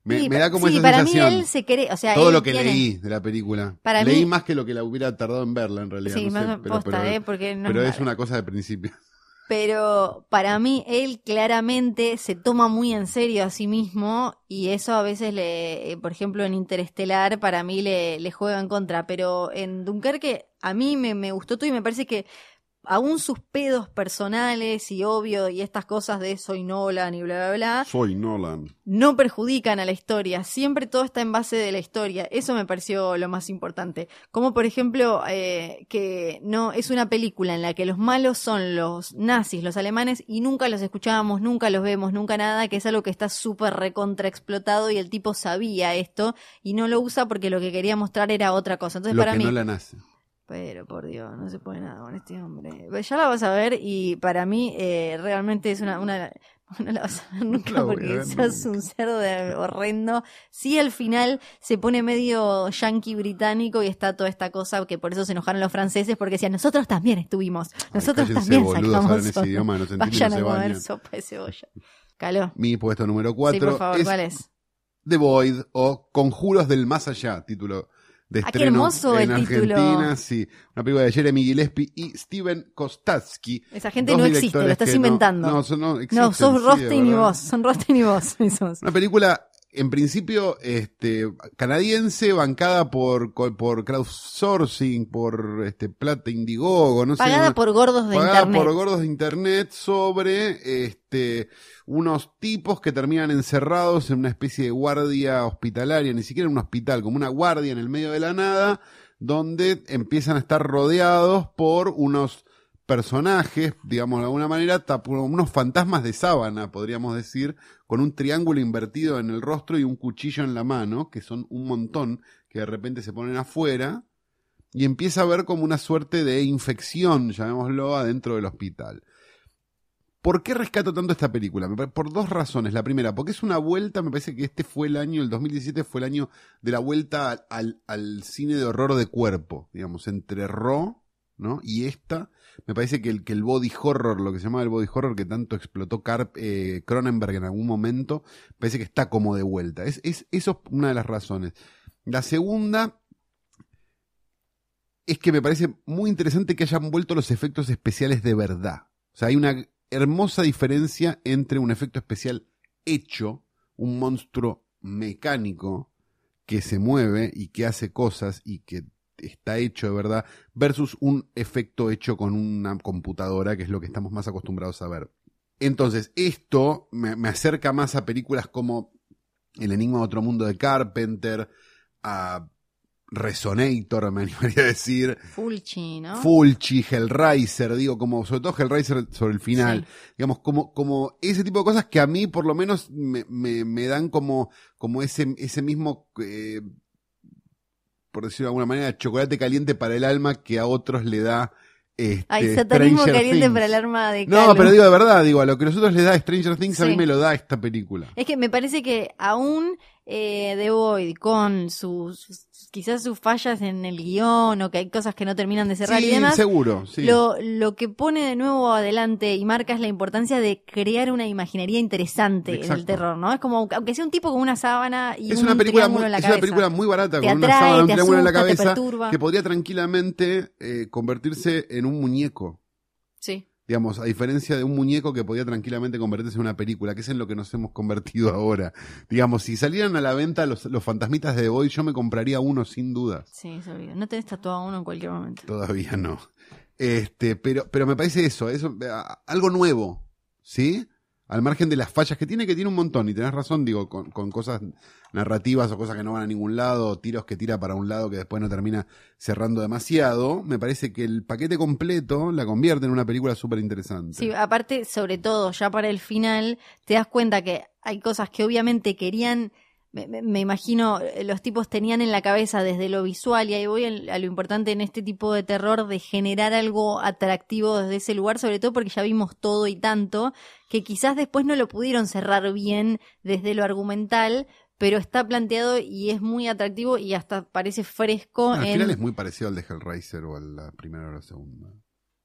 Me, Sí, me da como sí, esa para sensación. mí él se cree, o sea, Todo lo que tiene- leí de la película. Para leí mí- más que lo que la hubiera tardado en verla, en realidad. Sí, no sé, más pero, posta, pero- ¿eh? Porque no pero es es una cosa de principio. Pero para mí él claramente se toma muy en serio a sí mismo y eso a veces le, eh, por ejemplo en Interestelar para mí le, le juega en contra, pero en Dunkerque a mí me, me gustó todo y me parece que aún sus pedos personales y obvio y estas cosas de soy Nolan y bla bla bla Soy Nolan. no perjudican a la historia, siempre todo está en base de la historia, eso me pareció lo más importante. Como por ejemplo eh, que no es una película en la que los malos son los nazis, los alemanes, y nunca los escuchábamos, nunca los vemos, nunca nada, que es algo que está súper recontra explotado y el tipo sabía esto y no lo usa porque lo que quería mostrar era otra cosa. Entonces Lo para que mí... Nolan hace. Pero por Dios, no se puede nada con este hombre. Pues Ya la vas a ver y para mí eh, realmente es una, una... No la vas a ver nunca porque ver sos nunca. un cerdo de- horrendo. Sí, al final se pone medio yankee británico y está toda esta cosa que por eso se enojaron los franceses porque decían, nosotros también estuvimos, nosotros cállense, también boludos, sacamos ese sopa". idioma, no se entiende y Vayan no a comer bañan. sopa de cebolla. Caló. Mi puesto número Sí, 4 por favor, es ¿cuál es? The Void o Conjuros del Más Allá, título de Ah, qué hermoso en el título. Sí, una película de Jeremy Gillespie y Steven Kostatsky. Esa gente no existe, lo estás que no- inventando. No, son- no, No, existen, sos sí, Rostein y vos, son Rostein y vos. Una película, en principio, este, canadiense, bancada por, por crowdsourcing, por este, plata Indiegogo, no sé. Pagada por gordos de pagada internet. por gordos de internet sobre este unos tipos que terminan encerrados en una especie de guardia hospitalaria, ni siquiera en un hospital, como una guardia en el medio de la nada, donde empiezan a estar rodeados por unos personajes, digamos de alguna manera, unos fantasmas de sábana, podríamos decir, con un triángulo invertido en el rostro y un cuchillo en la mano, que son un montón, que de repente se ponen afuera, y empieza a haber como una suerte de infección, llamémoslo, adentro del hospital. ¿Por qué rescato tanto esta película? Por dos razones. La primera, porque es una vuelta, me parece que este fue el año, el 2017 fue el año de la vuelta al, al- cine de horror de cuerpo, digamos, entre Raw, ¿no? Y esta, me parece que el, que el body horror, lo que se llamaba el body horror que tanto explotó eh, Cronenberg en algún momento, parece que está como de vuelta. Es, es, eso es una de las razones. La segunda es que me parece muy interesante que hayan vuelto los efectos especiales de verdad. O sea, hay una hermosa diferencia entre un efecto especial hecho, un monstruo mecánico que se mueve y que hace cosas y que está hecho de verdad, versus un efecto hecho con una computadora, que es lo que estamos más acostumbrados a ver. Entonces, esto me, me acerca más a películas como El Enigma de Otro Mundo de Carpenter, a Resonator, me animaría a decir, Fulci, ¿no? Fulci, Hellraiser, digo, como sobre todo Hellraiser sobre el final, Sí. digamos, como, como ese tipo de cosas que a mí por lo menos me, me, me dan como, como ese, ese mismo, eh, por decirlo de alguna manera, chocolate caliente para el alma que a otros le da este, Ay, satanismo Stranger caliente Things. para el arma de No, Calo. pero digo de verdad, digo, a lo que a nosotros les da Stranger Things, a mí me lo da esta película. Es que me parece que aún eh, The Void, con sus, sus- quizás sus fallas en el guion o que hay cosas que no terminan de cerrar sí, y demás, seguro, sí. Lo, lo que pone de nuevo adelante y marca es la importancia de crear una imaginería interesante en el terror, ¿no? Es como, aunque sea un tipo con una sábana y es un una película muy, en la es cabeza. una película muy barata Te con una sábana, un te triángulo en la asusta, te cabeza perturba. que podría tranquilamente eh, convertirse en un muñeco. Digamos, a diferencia de un muñeco que podía tranquilamente convertirse en una película, que es en lo que nos hemos convertido ahora. Digamos, si salieran a la venta los, los fantasmitas de The Void, yo me compraría uno sin duda. Sí, obvio. No tenés tatuado uno en cualquier momento. Todavía no. Este, pero, pero me parece eso, eso, algo nuevo, ¿sí? Al margen de las fallas que tiene, que tiene un montón, y tenés razón, digo, con, con cosas narrativas o cosas que no van a ningún lado, tiros que tira para un lado que después no termina cerrando demasiado, me parece que el paquete completo la convierte en una película súper interesante. Sí, aparte, sobre todo, ya para el final, te das cuenta que hay cosas que obviamente querían, me, me- imagino, eh, los tipos tenían en la cabeza desde lo visual, y ahí voy a lo importante en este tipo de terror, de generar algo atractivo desde ese lugar, sobre todo porque ya vimos todo y tanto, que quizás después no lo pudieron cerrar bien desde lo argumental, pero está planteado y es muy atractivo y hasta parece fresco Al en... final es muy parecido al de Hellraiser o a la primera o la segunda.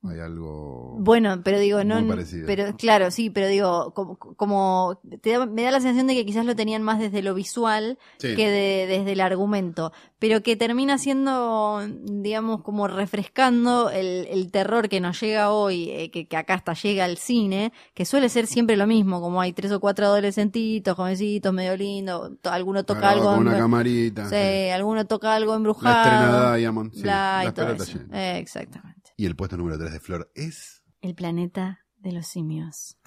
Hay algo... Bueno, pero digo, no, Muy parecido. pero claro, sí, pero digo, como, como te da- me da la sensación de que quizás lo tenían más desde lo visual Sí. que de- desde el argumento, pero que termina siendo, digamos, como refrescando el, el terror que nos llega hoy, eh, que, que acá hasta llega al cine, que suele ser siempre lo mismo, como hay tres o cuatro adolescentitos, jovencitos, medio lindo, to- alguno toca algo, con una embru- camarita. sí, sí. alguno toca algo La embrujado, estrenada Diamond. sí, y la todo eso. Eh, exactamente. Y el puesto número 3 de Flor es... El planeta de los simios.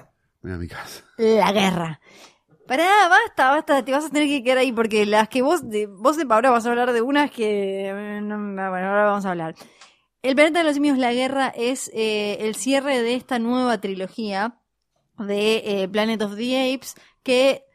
Mira mi casa. La guerra. Pará, basta, basta, te vas a tener que quedar ahí porque las que vos, de, vos de ahora vas a hablar de unas que... eh, no, no, bueno, ahora vamos a hablar. El planeta de los simios, la guerra, es eh, el cierre de esta nueva trilogía de eh, Planet of the Apes que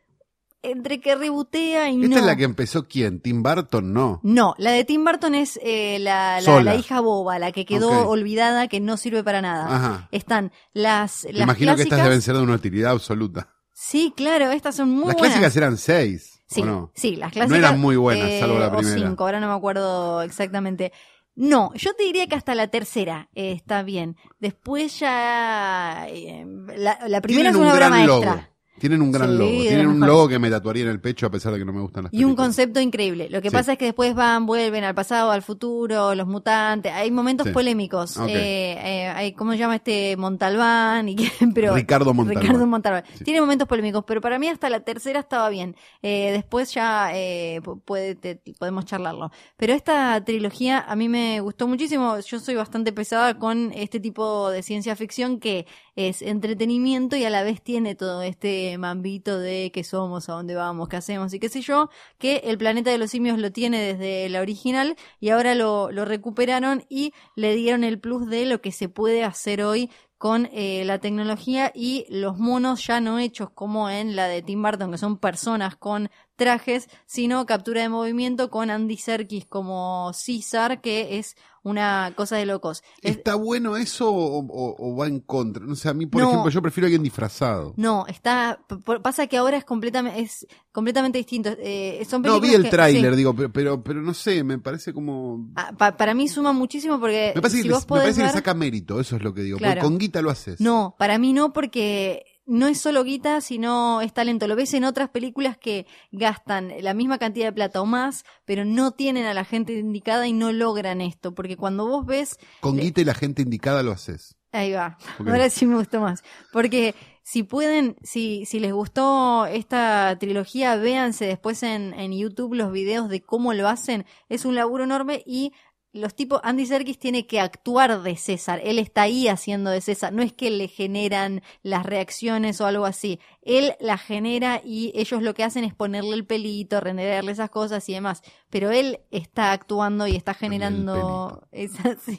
entre que rebotea y no... ¿Esta es la que empezó quién? ¿Tim Burton? No. No, la de Tim Burton es eh, la, la, hija boba, la que quedó olvidada, que no sirve para nada. Ajá. Están las, las imagino que estas deben ser de una utilidad absoluta. Sí, claro, estas son muy Las buenas. clásicas eran seis, Sí, ¿o no? sí, las No clásicas. eran muy buenas, eh, salvo la o primera. cinco, ahora no me acuerdo exactamente. No, yo te diría que hasta la tercera eh, está bien. Después ya. eh, la, la primera es un una obra gran maestra. logo. Tienen un gran Sí, logo. Tienen un logo que me tatuaría en el pecho a pesar de que no me gustan las Y un concepto increíble. Lo que Sí. pasa es que después van, vuelven al pasado, al futuro, los mutantes. Hay momentos Sí. polémicos. Eh, eh, hay, ¿Cómo se llama este Montalbán? Y que- pero, Ricardo Montalbán. Ricardo Montalbán. Tiene momentos polémicos, pero para mí hasta la tercera estaba bien. Eh, después ya eh, pu- puede, te- podemos charlarlo. Pero esta trilogía a mí me gustó muchísimo. Yo soy bastante pesada con este tipo de ciencia ficción que es entretenimiento y a la vez tiene todo este mambito de qué somos, a dónde vamos, qué hacemos y qué sé yo, que el planeta de los simios lo tiene desde la original y ahora lo, lo recuperaron y le dieron el plus de lo que se puede hacer hoy con eh, la tecnología y los monos ya no hechos como en la de Tim Burton, que son personas con trajes, sino captura de movimiento con Andy Serkis como César, que es una cosa de locos. Es- ¿Está bueno eso o, o- o va en contra? No sé, a mí, por No. ejemplo, yo prefiero a alguien disfrazado. no, está. Pasa que ahora es completamente, es completamente distinto. Eh, son No, vi el tráiler, sí. digo, pero, pero, pero no sé, me parece como... Ah, pa- para mí suma muchísimo porque Me parece, si que, vos me que saca mérito, eso es lo que digo. Claro. Porque con guita lo haces. No, para mí no, porque no es solo guita, sino es talento. Lo ves en otras películas que gastan la misma cantidad de plata o más, pero no tienen a la gente indicada y no logran esto. Porque cuando vos ves, Con guita y la gente indicada lo haces. ahí va, ahora sí me gustó más. Porque si pueden, si, si les gustó esta trilogía, véanse después en, en YouTube los videos de cómo lo hacen. Es un laburo enorme y los tipos, Andy Serkis tiene que actuar de César, él está ahí haciendo de César, no es que le generan las reacciones o algo así, él las genera y ellos lo que hacen es ponerle el pelito, renderarle esas cosas y demás, pero él está actuando y está generando esas, sí,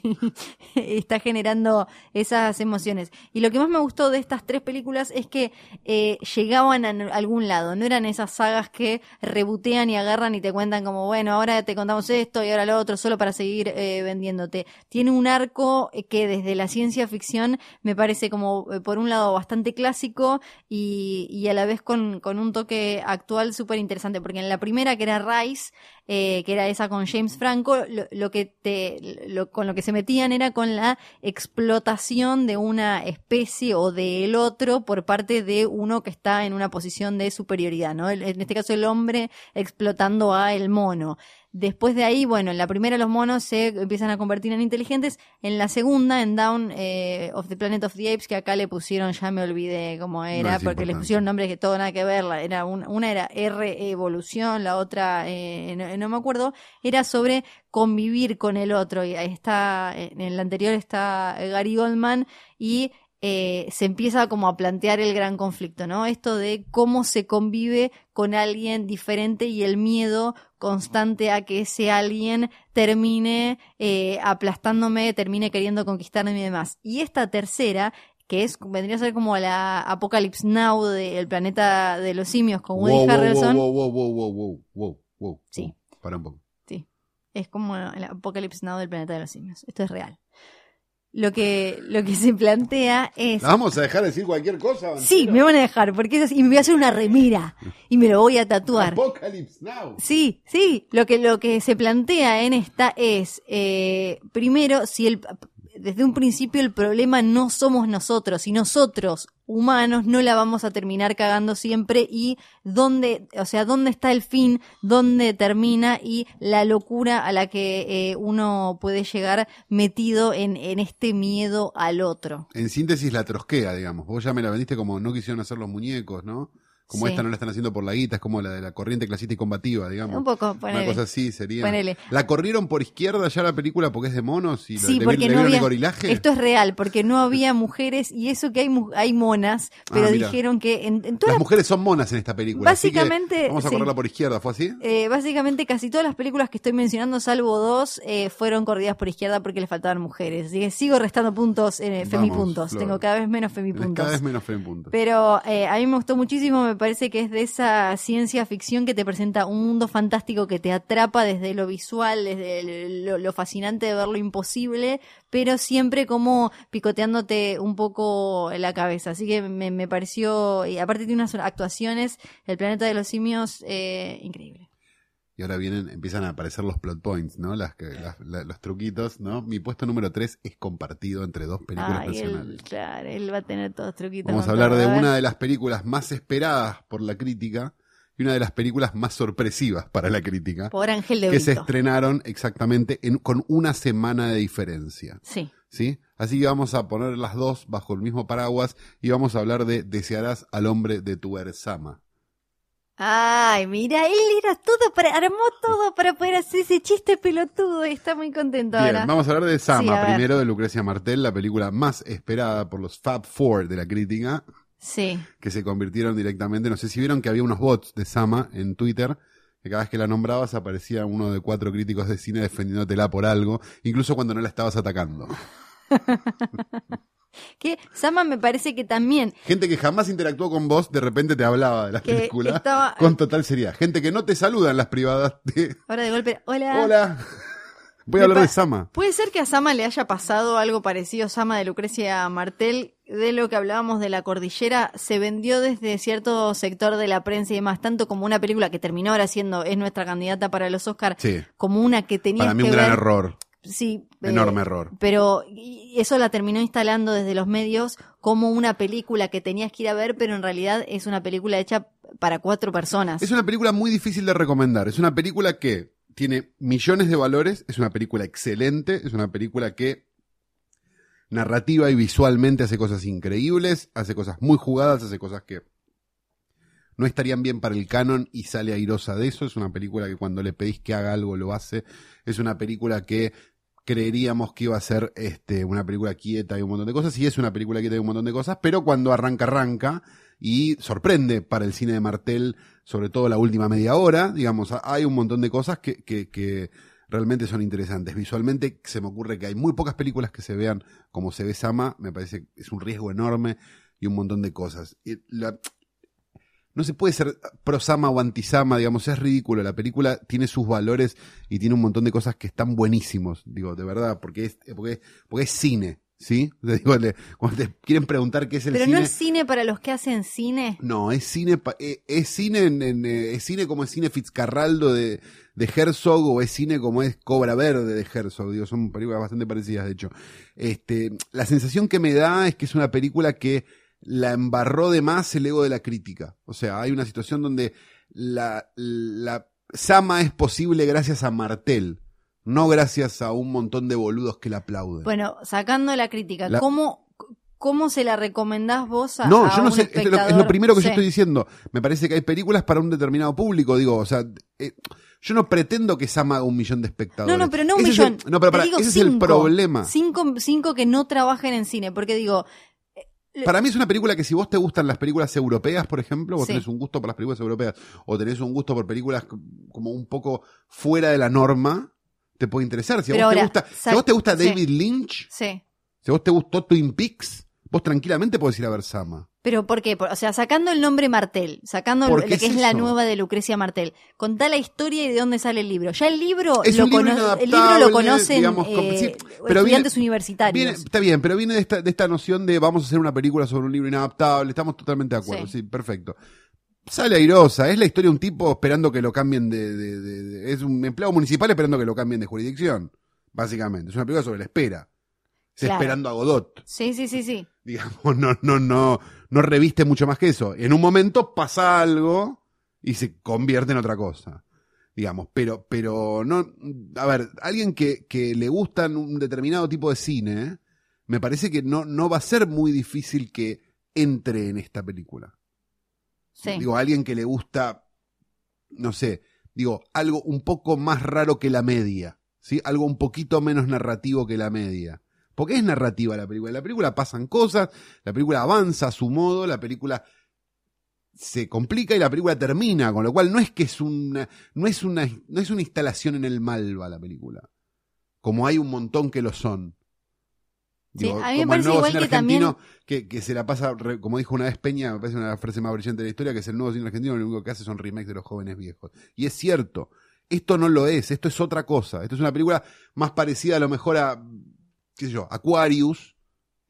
está generando esas emociones. Y lo que más me gustó de estas tres películas es que eh, llegaban a algún lado, no eran esas sagas que rebotean y agarran y te cuentan como, bueno, ahora te contamos esto y ahora lo otro, solo para seguir eh, vendiéndote. Tiene un arco eh, que desde la ciencia ficción me parece como, eh, por un lado, bastante clásico y, y a la vez con, con un toque actual súper interesante, porque en la primera, que era Rise, eh, que era esa con James Franco, lo, lo que te, lo- con lo que se metían era con la explotación de una especie o del otro por parte de uno que está en una posición de superioridad, ¿no? En este caso el hombre explotando a el mono. Después de ahí, bueno, en la primera los monos se empiezan a convertir en inteligentes. En la segunda, en Down eh, of the Planet of the Apes, que acá le pusieron, ya me olvidé cómo era, porque les pusieron nombres que todo nada que ver. la- Era un- una era R evolución, la otra eh, no, no me acuerdo. Era sobre convivir con el otro. Y ahí está, en el anterior está Gary Goldman y eh, se empieza como a plantear el gran conflicto, ¿no? Esto de cómo se convive con alguien diferente y el miedo constante a que ese alguien termine eh, aplastándome, termine queriendo conquistarme y demás. Y esta tercera, que es vendría a ser como la Apocalypse Now del planeta de los simios con Woody Wow, wow, Harrelson. Wow, wow, wow, wow, wow, wow, wow. Sí. Para un poco. Sí, es como el Apocalypse Now del planeta de los simios. Esto es real. Lo que, lo que se plantea es... ¿La vamos a dejar decir cualquier cosa? Sí, me van a dejar, porque es así, y me voy a hacer una remera y me lo voy a tatuar. Apocalypse Now. Sí, sí, lo que, lo que se plantea en esta es, eh, primero, si el, desde un principio el problema no somos nosotros, y nosotros, humanos, no la vamos a terminar cagando siempre, y dónde, o sea, dónde está el fin, dónde termina, y la locura a la que eh, uno puede llegar metido en, en este miedo al otro. En síntesis, la trosquea, digamos. Vos ya me la vendiste como no quisieron hacer los muñecos, ¿no? Como Sí. esta no la están haciendo por la guita, es como la de la corriente clasista y combativa, digamos. Un poco, Una ponele. cosa así sería. Ponele. ¿La corrieron por izquierda ya la película porque es de monos? Y Sí, le, porque le no el gorilaje? Esto es real, porque no había mujeres y eso que hay hay monas, pero Ah, dijeron que en, en todas Las mujeres son monas en esta película. Básicamente, Vamos a sí. correrla por izquierda, ¿fue así? eh, básicamente casi todas las películas que estoy mencionando, salvo dos, eh, fueron corridas por izquierda porque les faltaban mujeres. Así que sigo restando puntos, eh, femipuntos. Tengo cada vez menos femipuntos. Cada vez menos fe en punto. Pero eh, a mí me gustó muchísimo, me parece que es de esa ciencia ficción que te presenta un mundo fantástico que te atrapa desde lo visual, desde lo, fascinante de ver lo imposible, pero siempre como picoteándote un poco la cabeza. Así que me, me pareció, y aparte tiene unas actuaciones, El planeta de los simios, eh, increíble. Y ahora vienen, empiezan a aparecer los plot points, ¿no? Las, que- las- la- los truquitos, ¿no? Mi puesto número 3 es compartido entre dos películas nacionales. él, claro, él va a tener todos truquitos. Vamos a hablar de una de las películas más esperadas por la crítica y una de las películas más sorpresivas para la crítica, Por Ángel de que se estrenaron exactamente en- con una semana de diferencia. Sí. ¿Sí? Así que vamos a poner las dos bajo el mismo paraguas y vamos a hablar de Desearás al hombre de tu Ersama. Ay, mira, él era todo para, armó todo para poder hacer ese chiste pelotudo y está muy contento Bien, ahora. vamos a hablar de Sama, primero de Lucrecia Martel, la película más esperada por los Fab Four de la crítica, Sí. que se convirtieron directamente, no sé si vieron que había unos bots de Sama en Twitter, que cada vez que la nombrabas aparecía uno de cuatro críticos de cine defendiéndotela por algo, incluso cuando no la estabas atacando. Que Sama me parece que también Gente que jamás interactuó con vos, de repente te hablaba de la que película estaba con total seriedad. Gente que no te saluda en las privadas ahora de golpe, hola. Hola. Voy Me a hablar de Sama. Puede ser que a Sama le haya pasado algo parecido, Sama de Lucrecia Martel, de lo que hablábamos de la cordillera, se vendió desde cierto sector de la prensa y demás, tanto como una película que terminó ahora siendo, es nuestra candidata para los Oscars, Sí, como una que tenía para mí que un gran ver, error. Sí, eh, Enorme error. Pero eso la terminó instalando desde los medios como una película que tenías que ir a ver, pero en realidad es una película hecha para cuatro personas. Es una película muy difícil de recomendar. Es una película que tiene millones de valores, es una película excelente, es una película que narrativa y visualmente hace cosas increíbles, hace cosas muy jugadas, hace cosas que no estarían bien para el canon y sale airosa de eso. Es una película que cuando le pedís que haga algo lo hace. Es una película que creeríamos que iba a ser este, una película quieta y un montón de cosas, y es una película quieta y un montón de cosas, pero cuando arranca, arranca, y sorprende para el cine de Martel, sobre todo la última media hora, digamos, ha- hay un montón de cosas que, que, que realmente son interesantes. Visualmente se me ocurre que hay muy pocas películas que se vean como se ve Sama, me parece que es un riesgo enorme y un montón de cosas. Y la- no se puede ser pro Sama o anti Sama, digamos, es ridículo. La película tiene sus valores y tiene un montón de cosas que están buenísimos, digo, de verdad, porque es, porque, porque es cine. ¿Sí? Digo, le- cuando te quieren preguntar qué es el Pero cine. no es cine para los que hacen cine. No, es cine, pa- eh, es cine, en- en, eh, es cine como es cine Fitzcarraldo de, de Herzog o es cine como es Cobra Verde de Herzog. Digo, son películas bastante parecidas, de hecho. Este, la sensación que me da es que es una película que la embarró de más el ego de la crítica. O sea, hay una situación donde la, la Sama es posible gracias a Martel, no gracias a un montón de boludos que la aplauden. Bueno, sacando la crítica, La- ¿cómo, ¿cómo se la recomendás vos a No, a yo no un sé, es lo, es lo espectador? primero que yo estoy diciendo. Me parece que hay películas para un determinado público, digo, o sea, eh, yo no pretendo que Sama haga un millón de espectadores. No, no, pero no un Ese es el- millón. no, pero para, ese es el cinco. problema. Cinco, cinco que no trabajen en cine, porque digo, Para mí es una película que si vos te gustan las películas europeas, por ejemplo, vos Sí. tenés un gusto por las películas europeas, o tenés un gusto por películas como un poco fuera de la norma, te puede interesar. Si a vos te gusta, si a vos te gusta sí. David Lynch, sí. si a vos te gustó Twin Peaks, vos tranquilamente podés ir a ver Sama. ¿Pero por qué? O sea, sacando el nombre Martel, sacando ¿Por lo que es es la nueva de Lucrecia Martel, contá la historia y de dónde sale el libro. Ya el libro, Es lo, libro el libro lo conocen digamos, eh, pero estudiantes viene- universitarios. Viene- está bien, pero viene de esta, de esta noción de vamos a hacer una película sobre un libro inadaptable, estamos totalmente de acuerdo, Sí. sí, perfecto. Sale airosa, es la historia de un tipo esperando que lo cambien de, de- de- de- Es un empleado municipal esperando que lo cambien de jurisdicción, básicamente. Es una película sobre la espera. Es Claro. esperando a Godot. Sí, sí, sí, sí. Digamos, no, no, no, no reviste mucho más que eso. En un momento pasa algo y se convierte en otra cosa. Digamos, pero, pero no, a ver, alguien que, que le gustan un determinado tipo de cine, me parece que no, no va a ser muy difícil que entre en esta película. sí. Digo, alguien que le gusta, no sé, digo, algo un poco más raro que la media, ¿sí? Algo un poquito menos narrativo que la media. Porque es narrativa la película. En la película pasan cosas, la película avanza a su modo, la película se complica y la película termina, con lo cual no es que es una, no es una, no es una instalación en el Malva la película. Como hay un montón que lo son. Sí, a mí me como el parece nuevo igual cine que argentino que, que se la pasa, re- como dijo una vez Peña, me parece una frase más brillante de la historia, que es el nuevo cine argentino, lo único que hace son remakes de los jóvenes viejos. Y es cierto, esto no lo es, esto es otra cosa. Esto es una película más parecida a lo mejor a, qué sé yo, Aquarius.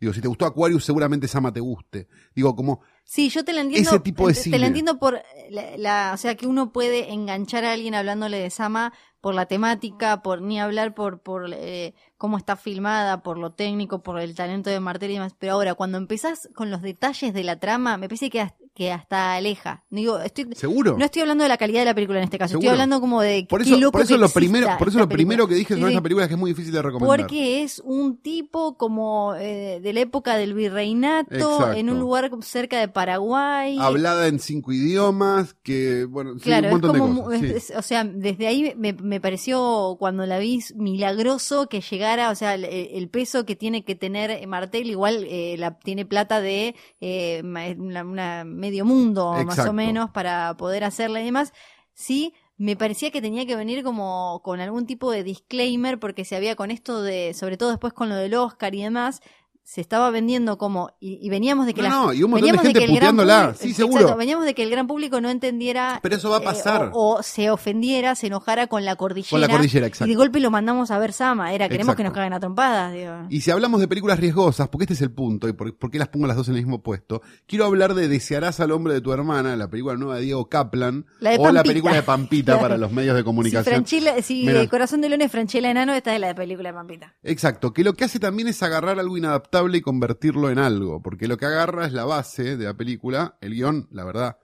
Digo, si te gustó Aquarius, seguramente Sama te guste. Digo, como, Sí, yo te la entiendo. Ese tipo de te- Te cine. la entiendo por la, la- o sea, que uno puede enganchar a alguien hablándole de Sama por la temática, por ni hablar por por eh, cómo está filmada, por lo técnico, por el talento de Martel y demás. Pero ahora, cuando empezás con los detalles de la trama, me parece que, que hasta aleja. Digo, estoy ¿seguro? no estoy hablando de la calidad de la película en este caso, estoy Seguro. hablando como de por qué eso, loco por eso que lo primero, por eso esta lo primero película. que dije Sí, son sí. esas películas que es muy difícil de recomendar. Porque es un tipo como eh, de la época del virreinato, Exacto. en un lugar cerca de Paraguay. Hablada en cinco idiomas, que, bueno, sí, Claro, un es montón como, de cosas. sí. es- es- o sea, desde ahí me, me pareció cuando la vi milagroso que llegara, o sea, el, el peso que tiene que tener Martel, igual eh, la tiene plata de eh, una, una medio mundo más o menos para poder hacerla y demás. Sí, me parecía que tenía que venir como con algún tipo de disclaimer porque se había con esto de, sobre todo después con lo del Oscar y demás, se estaba vendiendo como, y, y veníamos de que No, la no, y un montón de veníamos gente puteándola, público- sí, exacto, seguro. veníamos de que el gran público no entendiera Pero eso va a eh, pasar. o, o se ofendiera, se enojara con la cordillera. Con la cordillera, Y exacto. de golpe lo mandamos a ver Sama. Era, queremos que nos caguen a trompadas. Digo. Y si hablamos de películas riesgosas, porque este es el punto, y por, por qué las pongo las dos en el mismo puesto, quiero hablar de Desearás al hombre de tu hermana, la película nueva de Diego Kaplan, La de o la película de Pampita para los medios de Si, comunicación. Si Mira. eh, Corazón de León es Franchella Enano, esta es la de película de Pampita. Exacto, que lo que hace también es agarrar algo y convertirlo en algo, porque lo que agarra es la base de la película, el guion, la verdad,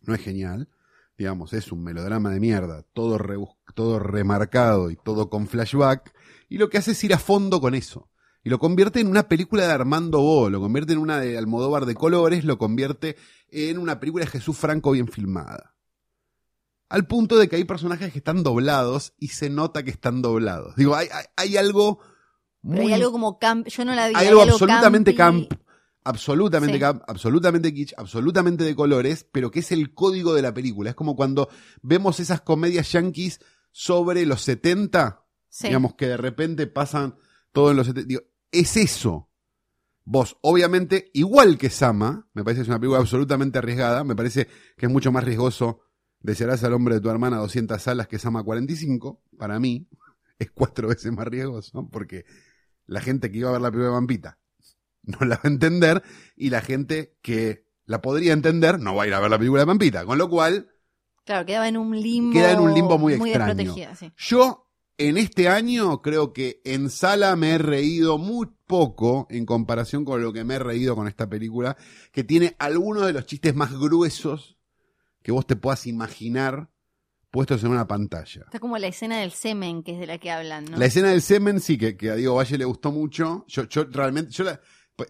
no es genial, digamos, es un melodrama de mierda, todo, todo remarcado y todo con flashback, y lo que hace es ir a fondo con eso. Y lo convierte en una película de Armando Bo, lo convierte en una de Almodóvar de colores, lo convierte en una película de Jesús Franco bien filmada. Al punto de que hay personajes que están doblados y se nota que están doblados. Digo, hay, hay algo Pero hay algo como camp. Yo no la vi. hay algo absolutamente campi. camp, absolutamente Sí. camp, absolutamente kitsch, absolutamente de colores, pero que es el código de la película. Es como cuando vemos esas comedias yankees sobre los 70, Sí. digamos que de repente pasan todo en los 70. Digo, es eso. Vos, obviamente, igual que Sama, me parece que es una película absolutamente arriesgada, me parece que es mucho más riesgoso Desearás al hombre de tu hermana 200 salas que Sama 45, para mí, es cuatro veces más riesgoso, porque la gente que iba a ver la película de Pampita no la va a entender y la gente que la podría entender no va a ir a ver la película de Pampita. Con lo cual, Claro, quedaba en un limbo. Queda en un limbo muy extraño. desprotegida, sí. yo en este año creo que en sala me he reído muy poco en comparación con lo que me he reído con esta película, que tiene algunos de los chistes más gruesos que vos te puedas imaginar puestos en una pantalla. Está como la escena del semen, que es de la que hablan, ¿no? La escena del semen, sí, que, que a Diego Valle le gustó mucho. Yo, yo realmente, yo la,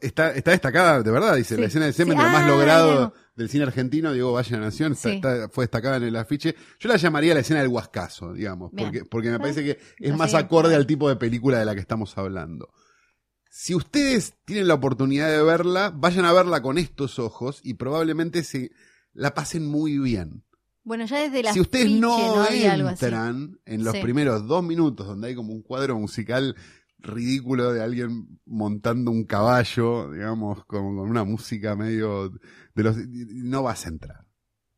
está, está destacada, de verdad, dice, Sí. la escena del semen, Sí. de lo más Ah, logrado del cine argentino, Diego Valle de la Nación, está- Sí. está- fue destacada en el afiche. Yo la llamaría la escena del huascazo, digamos, Bien. porque, porque me parece que es así más acorde al tipo de película de la que estamos hablando. Si ustedes tienen la oportunidad de verla, vayan a verla con estos ojos y probablemente se la pasen muy bien Bueno, ya desde la si ustedes no, entran en los Sí. primeros dos minutos donde hay como un cuadro musical ridículo de alguien montando un caballo, digamos, con, con una música medio de los no vas a entrar.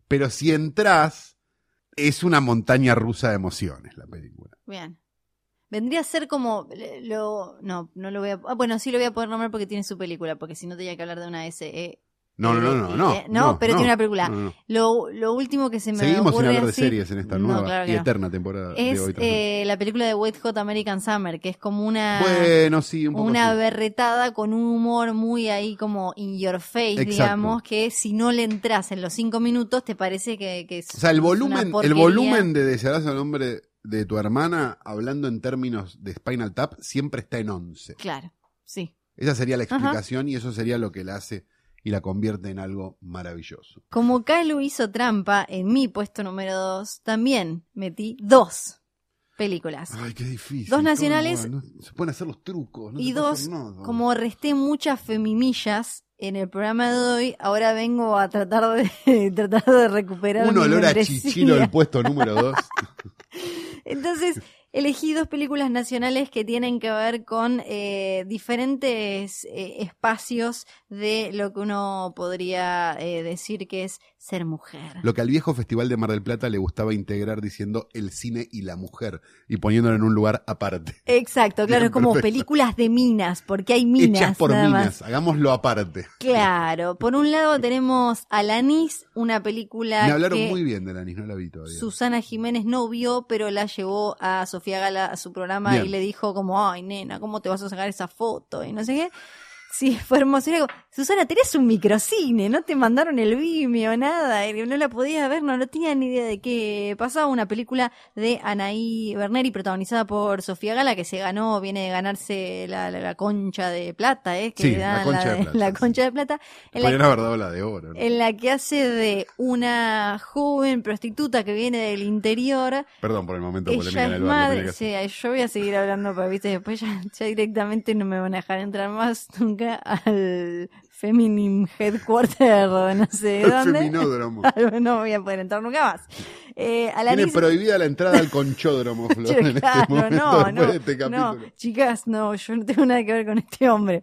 Pero si entras, es una montaña rusa de emociones la película. Bien. Vendría a ser como lo no, no lo voy a ah, bueno, sí lo voy a poder nombrar porque tiene su película, porque si no tenía que hablar de una SE. No, no, no, no, no. Eh, no, pero tiene una película. no, no. Lo, lo último que se me Seguimos sin ocurre hablar de series en esta No, nueva claro y no. eterna temporada de es tras hoy. eh, la película de Wet Hot American Summer, que es como una bueno, sí, un poco una berretada con un humor muy ahí como in your face, Exacto. digamos, que si no le entras en los cinco minutos te parece que, que es O sea, el volumen, el volumen de Desearás al nombre de tu hermana, hablando en términos de Spinal Tap, siempre está en 11. Claro, sí. Esa sería la Ajá. explicación y eso sería lo que la hace y la convierte en algo maravilloso. Como Kalu hizo trampa en mi puesto número dos, también metí dos películas. Ay, qué difícil. Dos nacionales no- se pueden hacer los trucos. no y dos, como resté muchas femimillas en el programa de hoy, ahora vengo a tratar de tratar de recuperar Un olor a chichilo del puesto número 2. Entonces, elegí dos películas nacionales que tienen que ver con eh, diferentes eh, espacios de lo que uno podría eh, decir que es ser mujer. Lo que al viejo Festival de Mar del Plata le gustaba integrar diciendo el cine y la mujer y poniéndolo en un lugar aparte. Exacto, claro, es como perfecto. películas de minas, porque hay minas. Hechas por nada más. minas, hagámoslo aparte. Claro, por un lado tenemos Alanis, una película Me hablaron que muy bien de Lanis, no la vi todavía. Susana Jiménez no vio, pero la llevó a Sofía Gala a su programa Bien. y le dijo como, ay nena, ¿cómo te vas a sacar esa foto? Y no sé qué. Sí, fue hermoso. Y le digo, Susana, tenés un microcine, no te mandaron el Vimeo, nada, no la podías ver, no, no tenía ni idea de qué pasaba. Una película de Anaí Berneri protagonizada por Sofía Gala, que se ganó, viene de ganarse la, la- la concha de plata, ¿eh? Que Sí, la concha de plata, la sí. concha de plata. En la Podrían haber dado la de oro. ¿no? en la que hace de una joven prostituta que viene del interior. Perdón por el momento polémica Ella en es el bar, madre. Sí, yo voy a seguir hablando, pero viste, después ya, ya directamente no me van a dejar entrar más nunca al Feminine Headquarter o no sé El dónde. feminódromo. no voy a poder entrar nunca más. Eh, Tiene prohibida la entrada al conchódromo, Flor, Che, en este claro, momento, no, no, de este no, capítulo. chicas, no, yo no tengo nada que ver con este hombre.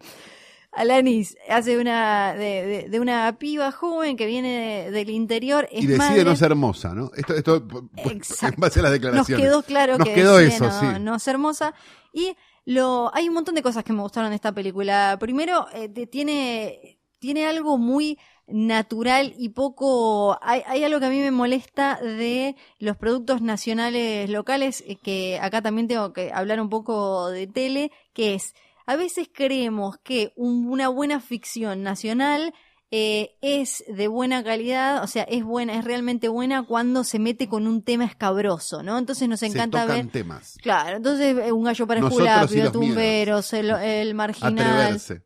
Alanis hace una de, de- de una piba joven que viene de- del interior, es y decide madre. no ser hermosa, ¿no? Esto, esto Exacto. en base a las Nos declaraciones. quedó claro Nos que quedó decide eso, no, sí. no ser hermosa. Y lo, hay un montón de cosas que me gustaron de esta película. Primero, eh, tiene, tiene algo muy natural y poco hay, hay algo que a mí me molesta de los productos nacionales locales eh, que acá también tengo que hablar un poco de tele que es a veces creemos que un- una buena ficción nacional eh, es de buena calidad, o sea, es buena, es realmente buena cuando se mete con un tema escabroso, ¿no? Entonces nos Se encanta tocan ver. temas. Claro, entonces eh, un gallo para los Tumberos, el, el marginal. Atreverse.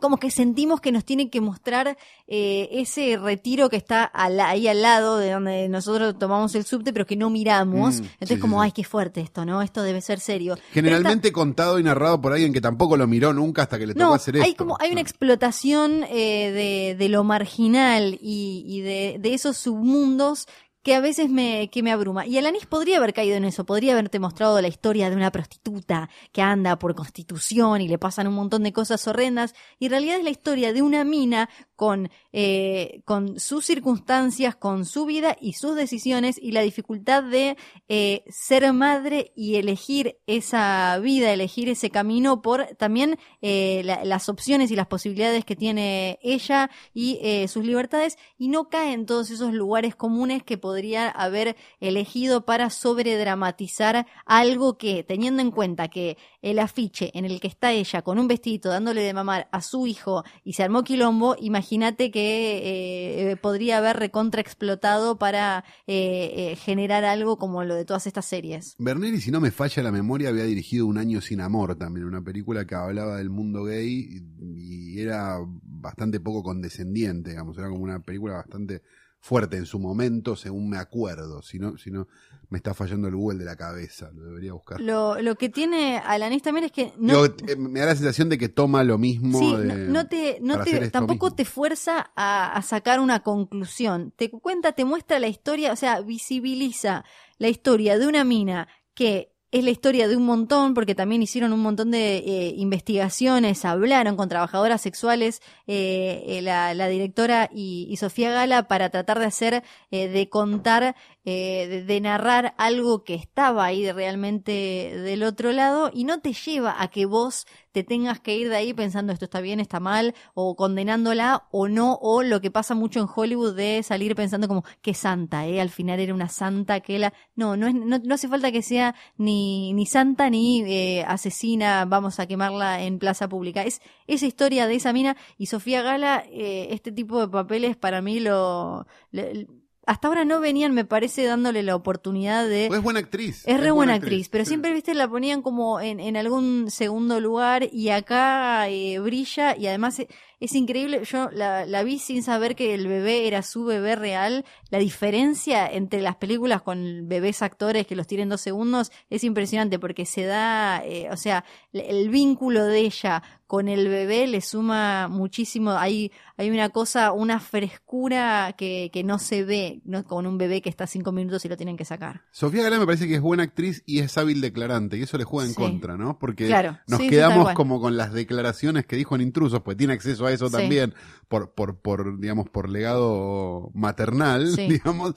Como que sentimos que nos tienen que mostrar eh, ese retiro que está al- ahí al lado de donde nosotros tomamos el subte, pero que no miramos. Mm, Entonces, sí, como, sí. ay, qué fuerte esto, ¿no? Esto debe ser serio. Esta- Generalmente contado y narrado por alguien que tampoco lo miró nunca hasta que le tocó no, hacer esto. hay como hay una explotación eh, de, de lo marginal y, y de, de esos submundos que a veces me, que me abruma. Y Alanis podría haber caído en eso, podría haberte mostrado la historia de una prostituta que anda por constitución y le pasan un montón de cosas horrendas, y en realidad es la historia de una mina con, eh, con sus circunstancias, con su vida y sus decisiones y la dificultad de eh, ser madre y elegir esa vida, elegir ese camino por también eh, la- las opciones y las posibilidades que tiene ella y eh, sus libertades y no cae en todos esos lugares comunes que podría haber elegido para sobredramatizar algo que, teniendo en cuenta que el afiche en el que está ella con un vestidito dándole de mamar a su hijo y se armó quilombo, imagínate que eh, podría haber recontra explotado para eh, eh, generar algo como lo de todas estas series. Berneri, si no me falla la memoria, había dirigido Un año sin amor también, una película que hablaba del mundo gay y, era bastante poco condescendiente, digamos, era como una película bastante fuerte en su momento, según me acuerdo, si no, si no me está fallando el Google de la cabeza, lo debería buscar. Lo, lo que tiene Alanis también es que no, Digo, eh, me da la sensación de que toma lo mismo. Sí, de- no, no te, no te- tampoco mismo. te fuerza a, a sacar una conclusión. Te cuenta, te muestra la historia, o sea, visibiliza la historia de una mina que es la historia de un montón, porque también hicieron un montón de eh, investigaciones, hablaron con trabajadoras sexuales, eh, eh, la, directora y, y Sofía Gala, para tratar de hacer, eh, de contar, eh, de, de narrar algo que estaba ahí realmente del otro lado, y no te lleva a que vos te tengas que ir de ahí pensando esto está bien, está mal, o condenándola o no, o lo que pasa mucho en Hollywood de salir pensando como que santa, ¿eh? Al final era una santa que la... No, no, es, no, hace falta que sea ni, ni santa ni eh, asesina, vamos a quemarla en plaza pública. Es esa historia de esa mina y Sofía Gala, eh, este tipo de papeles para mí lo... le- hasta ahora no venían, me parece, dándole la oportunidad de... Pues es buena actriz. Es re buena actriz, pero sí. siempre, viste, la ponían como en, en algún segundo lugar y acá eh, brilla y además e- es, increíble. Yo la, la vi sin saber que el bebé era su bebé real. La diferencia entre las películas con bebés actores que los tienen dos segundos es impresionante porque se da, eh, o sea, el, el vínculo de ella con el bebé le suma muchísimo. Hay, hay una cosa, una frescura que, que no se ve ¿no? con un bebé que está cinco minutos y lo tienen que sacar. Sofía Gala me parece que es buena actriz y es hábil declarante, y eso le juega en Sí. contra, ¿no? Porque Claro, nos sí, quedamos como con las declaraciones que dijo en Intrusos, pues tiene acceso a eso también por, por, por, digamos, por legado maternal, Sí. digamos.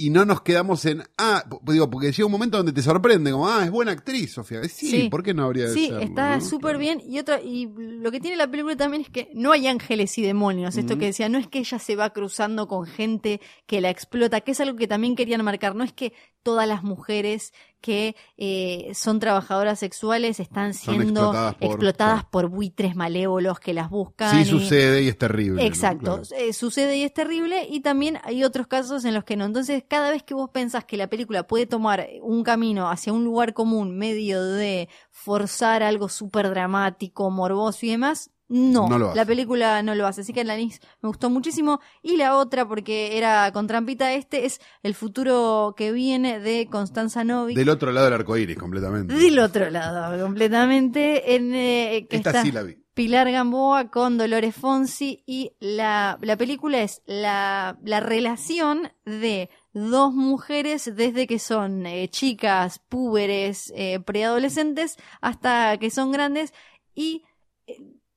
Y no nos quedamos en, ah, digo, porque llega un momento donde te sorprende, como, ah, es buena actriz, Sofía. Sí, Sí. ¿por qué no habría de Sí, serlo, está no? súper Claro. bien. Y otra, y lo que tiene la película también es que no hay ángeles y demonios. Esto que decía, no es que ella se va cruzando con gente que la explota, que es algo que también querían marcar. No es que todas las mujeres que eh, son trabajadoras sexuales están siendo explotadas por- explotadas por buitres malévolos que las buscan. Sí y- sucede y es terrible. ¿no? Exacto, Claro. eh, sucede y es terrible y también hay otros casos en los que no. Entonces, cada vez que vos pensás que la película puede tomar un camino hacia un lugar común, medio de forzar algo súper dramático, morboso y demás, no, la película no lo hace. Así que Alanis me gustó muchísimo. Y la otra, porque era con trampita este, es el futuro que viene de Constanza Novik. Del otro lado del arco iris, completamente. Del otro lado, completamente. En, eh, que Esta está- sí la vi. Pilar Gamboa con Dolores Fonsi y la, la película es la, la relación de dos mujeres desde que son eh, chicas, púberes, eh, preadolescentes hasta que son grandes y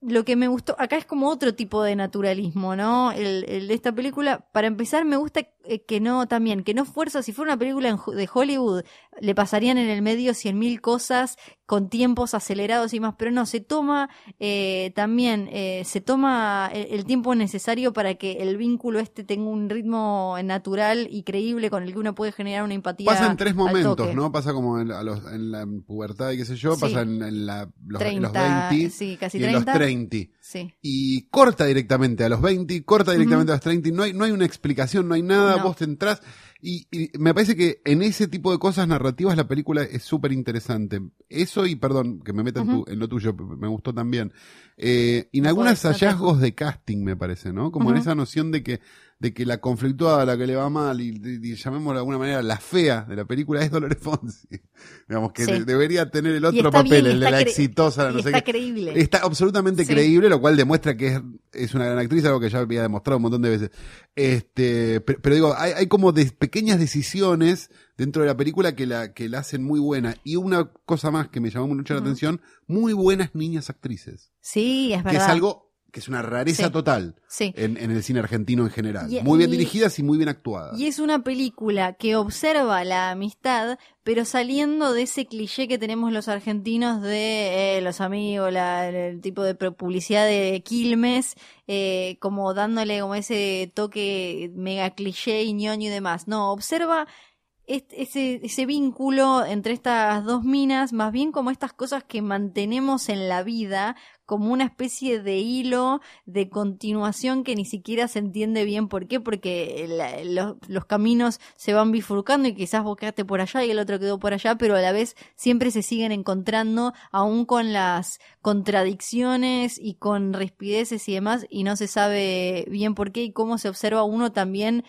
lo que me gustó, acá es como otro tipo de naturalismo, ¿no? El, el de esta película, para empezar, me gusta eh, que no, también, que no fuerza, si fuera una película de Hollywood, le pasarían en el medio cien mil cosas con tiempos acelerados y más, pero no, se toma eh, también, eh, se toma el, el tiempo necesario para que el vínculo este tenga un ritmo natural y creíble con el que uno puede generar una empatía. Pasa en tres momentos. ¿no? Pasa como en, a los- en la pubertad y qué sé yo, Sí. pasa en, en la- los, en los 30, 20 sí, casi y en los 30. 30. Sí. Y corta directamente a los 20, corta directamente a los 30. y No hay, no hay una explicación, no hay nada, No. vos te entrás. Y, y me parece que en ese tipo de cosas narrativas la película es súper interesante. Eso y, perdón, que me meta en, tu- en lo tuyo, me gustó también. Eh, y en No algunos no hallazgos de casting, me parece, ¿no? Como en esa noción de que de que la conflictuada, la que le va mal, y, y- y llamémosla de alguna manera la fea de la película es Dolores Fonsi. Digamos que Sí. de- debería tener el otro papel, bien, el de la exitosa, la y no sé está qué. creíble. Está absolutamente Sí. creíble, lo cual demuestra que es es una gran actriz, algo que ya había demostrado un montón de veces. Este, pero, pero digo, hay, hay como de, pequeñas decisiones dentro de la película que la, que la hacen muy buena. Y una cosa más que me llamó mucho la atención, muy buenas niñas actrices. Sí, es Que es verdad. algo que es una rareza Sí. total Sí. en, en el cine argentino en general. Y- muy bien y- dirigidas y muy bien actuadas. Y es una película que observa la amistad, pero saliendo de ese cliché que tenemos los argentinos de eh, los amigos, la- el tipo de publicidad de Quilmes, eh, como dándole como ese toque mega cliché y ñoño y demás. No, observa ese vínculo entre estas dos minas, más bien como estas cosas que mantenemos en la vida, como una especie de hilo de continuación que ni siquiera se entiende bien por qué, porque la- los, los caminos se van bifurcando y quizás vos quedaste por allá y el otro quedó por allá, pero a la vez siempre se siguen encontrando, aún con las contradicciones y con rispideces y demás, y no se sabe bien por qué y cómo se observa uno también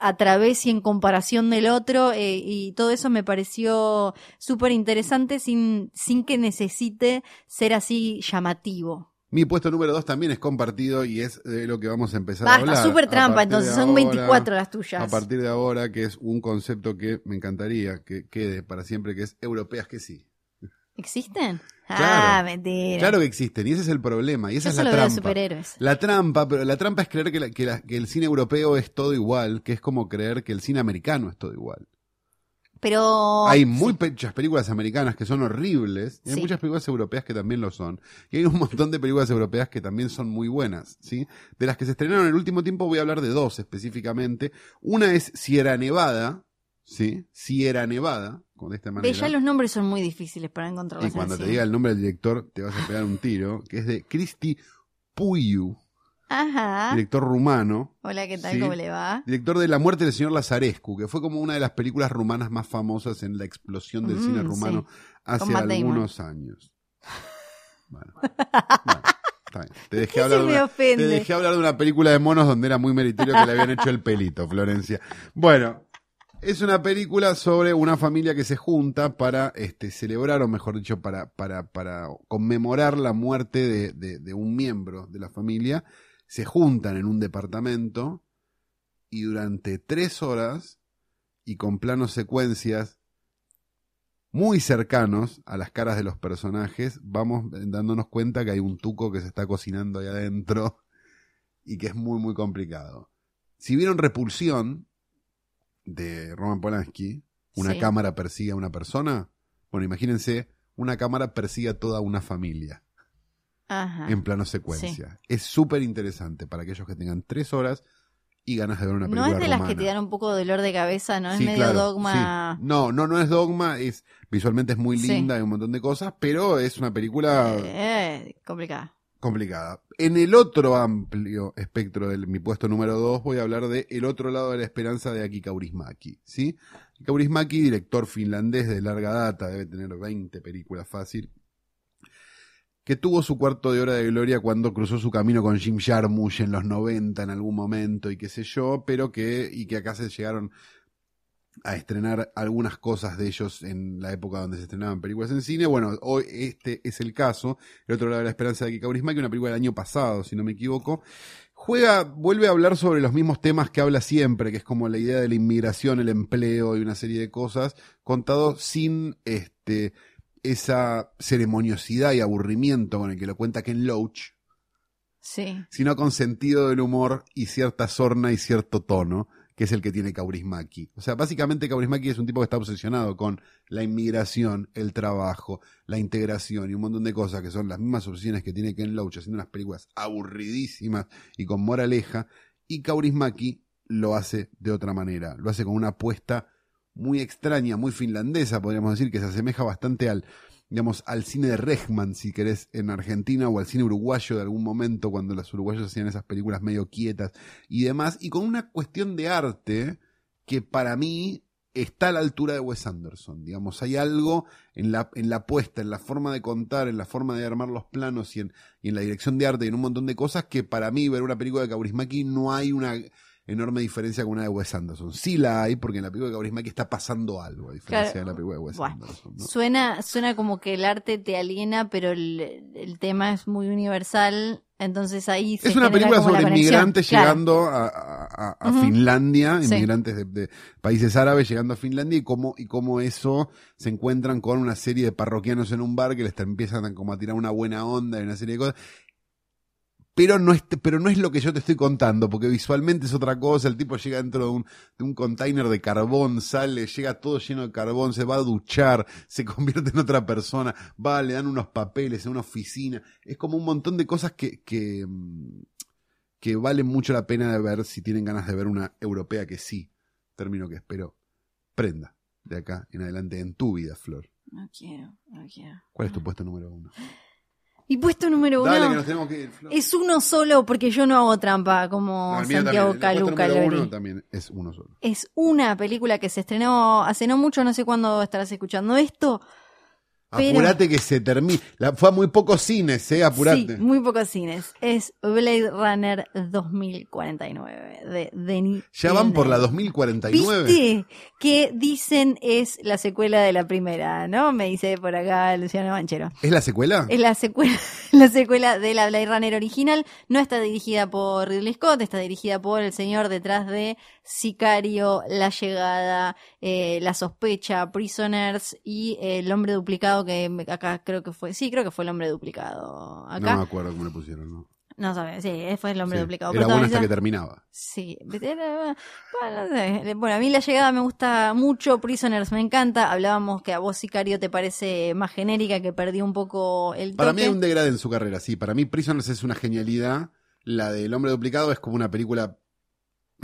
a través y en comparación del otro eh, y todo eso me pareció súper interesante sin, sin que necesite ser así llamativo. Mi puesto número dos también es compartido y es de lo que vamos a empezar a hablar. Basta, súper trampa, entonces son ahora. 24 las tuyas. A partir de ahora, que es un concepto que me encantaría que quede para siempre, que es europeas que sí. ¿Existen? Ah, Claro. mentira. Claro que existen, y ese es el problema, y esa Yo es la trampa. superhéroes. La trampa, pero la trampa es creer que, la- que la- que el cine europeo es todo igual, que es como creer que el cine americano es todo igual. Pero. hay muy muchas películas americanas que son horribles, y hay Sí. muchas películas europeas que también lo son. Y hay un montón de películas europeas que también son muy buenas, ¿sí? De las que se estrenaron en el último tiempo voy a hablar de dos específicamente. Una es Sierra Nevada, ¿sí? Sierra Nevada, de esta manera. ya los nombres son muy difíciles para encontrarlos. Y cuando te diga el nombre del director te vas a pegar un tiro, que es de Cristi Puiu, Ajá. director rumano. Hola, ¿qué tal? Sí. ¿Cómo le va? Director de La muerte del señor Lazarescu, que fue como una de las películas rumanas más famosas en la explosión del Mm, cine sí. rumano hace Matt Damon. algunos años. Bueno, bueno, está bien. Te dejé, ¿Qué hablar una, te dejé hablar de una película de monos donde era muy meritorio que le habían hecho el pelito, Florencia. Bueno, es una película sobre una familia que se junta para este, celebrar, o mejor dicho, para, para, conmemorar la muerte de, de- de un miembro de la familia. Se juntan en un departamento y durante tres horas y con planos secuencias muy cercanos a las caras de los personajes, vamos dándonos cuenta que hay un tuco que se está cocinando ahí adentro y que es muy, muy complicado. Si vieron Repulsión de Roman Polanski, una Sí. cámara persigue a una persona, bueno, imagínense, una cámara persigue a toda una familia Ajá. en plano secuencia. Es súper interesante para aquellos que tengan tres horas y ganas de ver una No película es de las que te dan un poco de dolor de cabeza, ¿no? Es Sí, medio claro, dogma. sí. No, no, no es dogma, es visualmente es muy linda, hay un montón de cosas, pero es una película Eh, complicada. Complicada. En el otro amplio espectro de mi puesto número dos voy a hablar de El otro lado de la esperanza de Aki Kaurismäki, ¿sí? Kaurismäki, director finlandés de larga data, debe tener 20 películas fácil, que tuvo su cuarto de hora de gloria cuando cruzó su camino con Jim Jarmusch en los 90 en algún momento y qué sé yo, pero que, y que acá se llegaron a estrenar algunas cosas de ellos en la época donde se estrenaban películas en cine. Bueno, hoy este es el caso. El otro lado de la esperanza de Aki Kaurismäki, una película del año pasado, si no me equivoco. Juega, vuelve a hablar sobre los mismos temas que habla siempre, que es como la idea de la inmigración, el empleo y una serie de cosas, contado sin este esa ceremoniosidad y aburrimiento con el que lo cuenta Ken Loach, Sí. sino con sentido del humor y cierta sorna y cierto tono, que es el que tiene Kaurismäki. O sea, básicamente Kaurismäki es un tipo que está obsesionado con la inmigración, el trabajo, la integración y un montón de cosas que son las mismas obsesiones que tiene Ken Loach haciendo unas películas aburridísimas y con moraleja, y Kaurismäki lo hace de otra manera, lo hace con una apuesta muy extraña, muy finlandesa, podríamos decir, que se asemeja bastante al, digamos, al cine de Regman, si querés, en Argentina, o al cine uruguayo de algún momento, cuando los uruguayos hacían esas películas medio quietas y demás, y con una cuestión de arte que para mí está a la altura de Wes Anderson, digamos, hay algo en la, en la puesta, en la forma de contar, en la forma de armar los planos y en, y en la dirección de arte y en un montón de cosas que para mí ver una película de Kaurismäki no hay una enorme diferencia con una de Wes Anderson. Sí la hay, porque en la película de Kaurismäki está pasando algo, a diferencia Claro. de la película de Wes Bueno, Anderson. ¿no? Suena, suena como que el arte te aliena, pero el, el tema es muy universal, entonces ahí se Es una película sobre inmigrantes Claro. llegando a, a-. Finlandia, Sí. inmigrantes de, de países árabes llegando a Finlandia y cómo, y cómo eso se encuentran con una serie de parroquianos en un bar que les empiezan como a tirar una buena onda y una serie de cosas. Pero no, es, pero no es lo que yo te estoy contando, porque visualmente es otra cosa. El tipo llega dentro de un, de un container de carbón, sale, llega todo lleno de carbón, se va a duchar, se convierte en otra persona, va, le dan unos papeles en una oficina. Es como un montón de cosas que, que, mm, que vale mucho la pena de ver si tienen ganas de ver una europea que sí, término que espero, prenda de acá en adelante en tu vida, Flor. No quiero, no quiero. ¿Cuál es tu puesto número uno? Y puesto número uno Dale, que nos tenemos que ir, Flor. es uno solo porque yo no hago trampa como No, el mío Santiago también, el puesto Caluca número uno Lori. también es uno solo. Es una película que se estrenó hace no mucho, no sé cuándo estarás escuchando esto. Pero- Apurate que se termine. La- Fue a muy pocos cines, eh, apurate. Sí, muy pocos cines. Es Blade Runner 2049 de Denis ya van por la Villeneuve. 2049. ¿Viste? Que dicen es la secuela de la primera, ¿no? Me dice por acá Luciano Manchero. ¿Es la secuela? Es la secuela, la secuela de la Blade Runner original. No está dirigida por Ridley Scott, está dirigida por el señor detrás de Sicario, La Llegada, eh, La Sospecha, Prisoners y eh, El Hombre Duplicado, que acá creo que fue, sí, creo que fue El Hombre Duplicado. No me acuerdo cómo le pusieron, ¿no? no, sabes, sí, fue El Hombre Sí, Duplicado. Era buena hasta que terminaba. Sí, era- bueno, no sé. Bueno, a mí la llegada me gusta mucho, Prisoners me encanta. Hablábamos que a vos Sicario te parece más genérica, que perdió un poco el toque. Para mí hay un degrade en su carrera, sí. Para mí Prisoners es una genialidad. La del hombre duplicado es como una película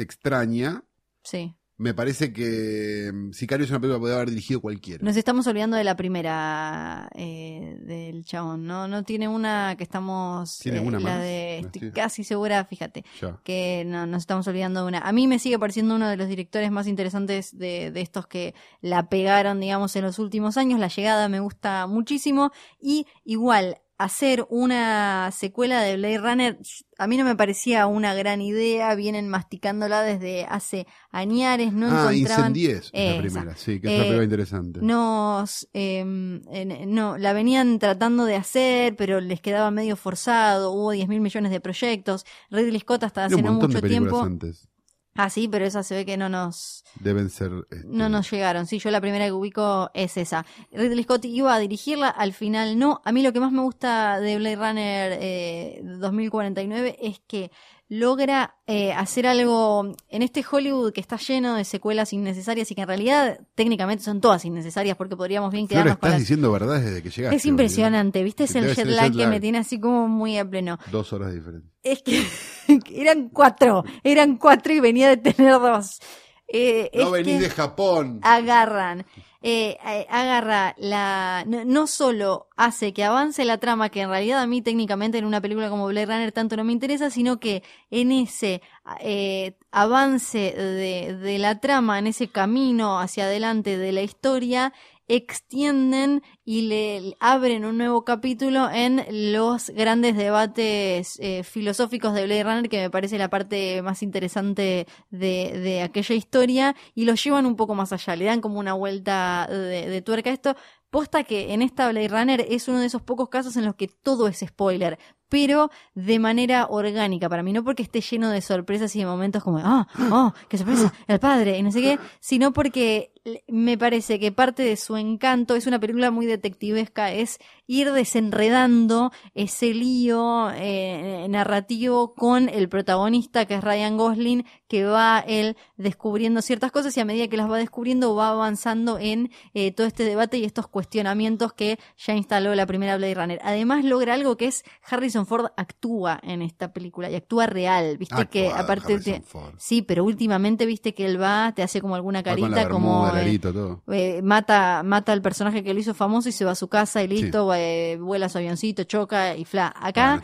extraña. Sí. Me parece que mm, Sicario es una película que podría haber dirigido cualquiera. Nos estamos olvidando de la primera eh, del chabón, ¿no? No tiene una que estamos... ¿Tiene eh, una la más? de... No Estoy estoy- casi segura, fíjate. Ya. que no, nos estamos olvidando de una. A mí me sigue pareciendo uno de los directores más interesantes de, de estos que la pegaron, digamos, en los últimos años. La llegada me gusta muchísimo. Y igual, hacer una secuela de Blade Runner, a mí no me parecía una gran idea. Vienen masticándola desde hace añares, no ah, encontraban. Incendies es la Esa. primera, sí, que es una Eh, película interesante. Nos, eh, en- no, la venían tratando de hacer, pero les quedaba medio forzado. Hubo 10 mil millones de proyectos. Ridley Scott hasta hace un no mucho de tiempo. antes. Ah, sí, pero esas se ve que no nos, Deben ser. este, no nos llegaron. Sí, yo la primera que ubico es esa. Ridley Scott iba a dirigirla, al final no. A mí lo que más me gusta de Blade Runner eh, 2049 es que logra eh, hacer algo en este Hollywood que está lleno de secuelas innecesarias y que en realidad técnicamente son todas innecesarias porque podríamos bien Flor, quedarnos con estás las... diciendo verdades desde que llegaste. Es impresionante, ¿viste? Es el jet lag que me tiene así como muy a pleno. Dos horas diferentes. Es que eran cuatro, eran cuatro y venía de tener dos. Eh, No venís de Japón. agarran, eh, eh, agarra la, no, no solo hace que avance la trama, que en realidad a mí técnicamente en una película como Blade Runner tanto no me interesa, sino que en ese eh, avance de, de la trama, en ese camino hacia adelante de la historia, extienden y le abren un nuevo capítulo en los grandes debates eh, filosóficos de Blade Runner, que me parece la parte más interesante de, de aquella historia, y lo llevan un poco más allá, le dan como una vuelta de, tuerca a esto. Posta que en esta Blade Runner es uno de esos pocos casos en los que todo es spoiler, pero de manera orgánica para mí, no porque esté lleno de sorpresas y de momentos como, ah, oh, qué sorpresa, el padre, y no sé qué, sino porque me parece que parte de su encanto es una película muy detectivesca, es ir desenredando ese lío eh, narrativo con el protagonista que es Ryan Gosling, que va él descubriendo ciertas cosas y a medida que las va descubriendo va avanzando en eh, todo este debate y estos cuestionamientos que ya instaló la primera Blade Runner. Además logra algo que es Harrison Ford actúa en esta película y actúa real, viste que aparte Ford. sí, pero últimamente viste que él va, te hace como alguna carita como eh, todo. eh, mata, mata al personaje que lo hizo famoso y se va a su casa y listo, eh, vuela su avioncito, choca y fla. Acá,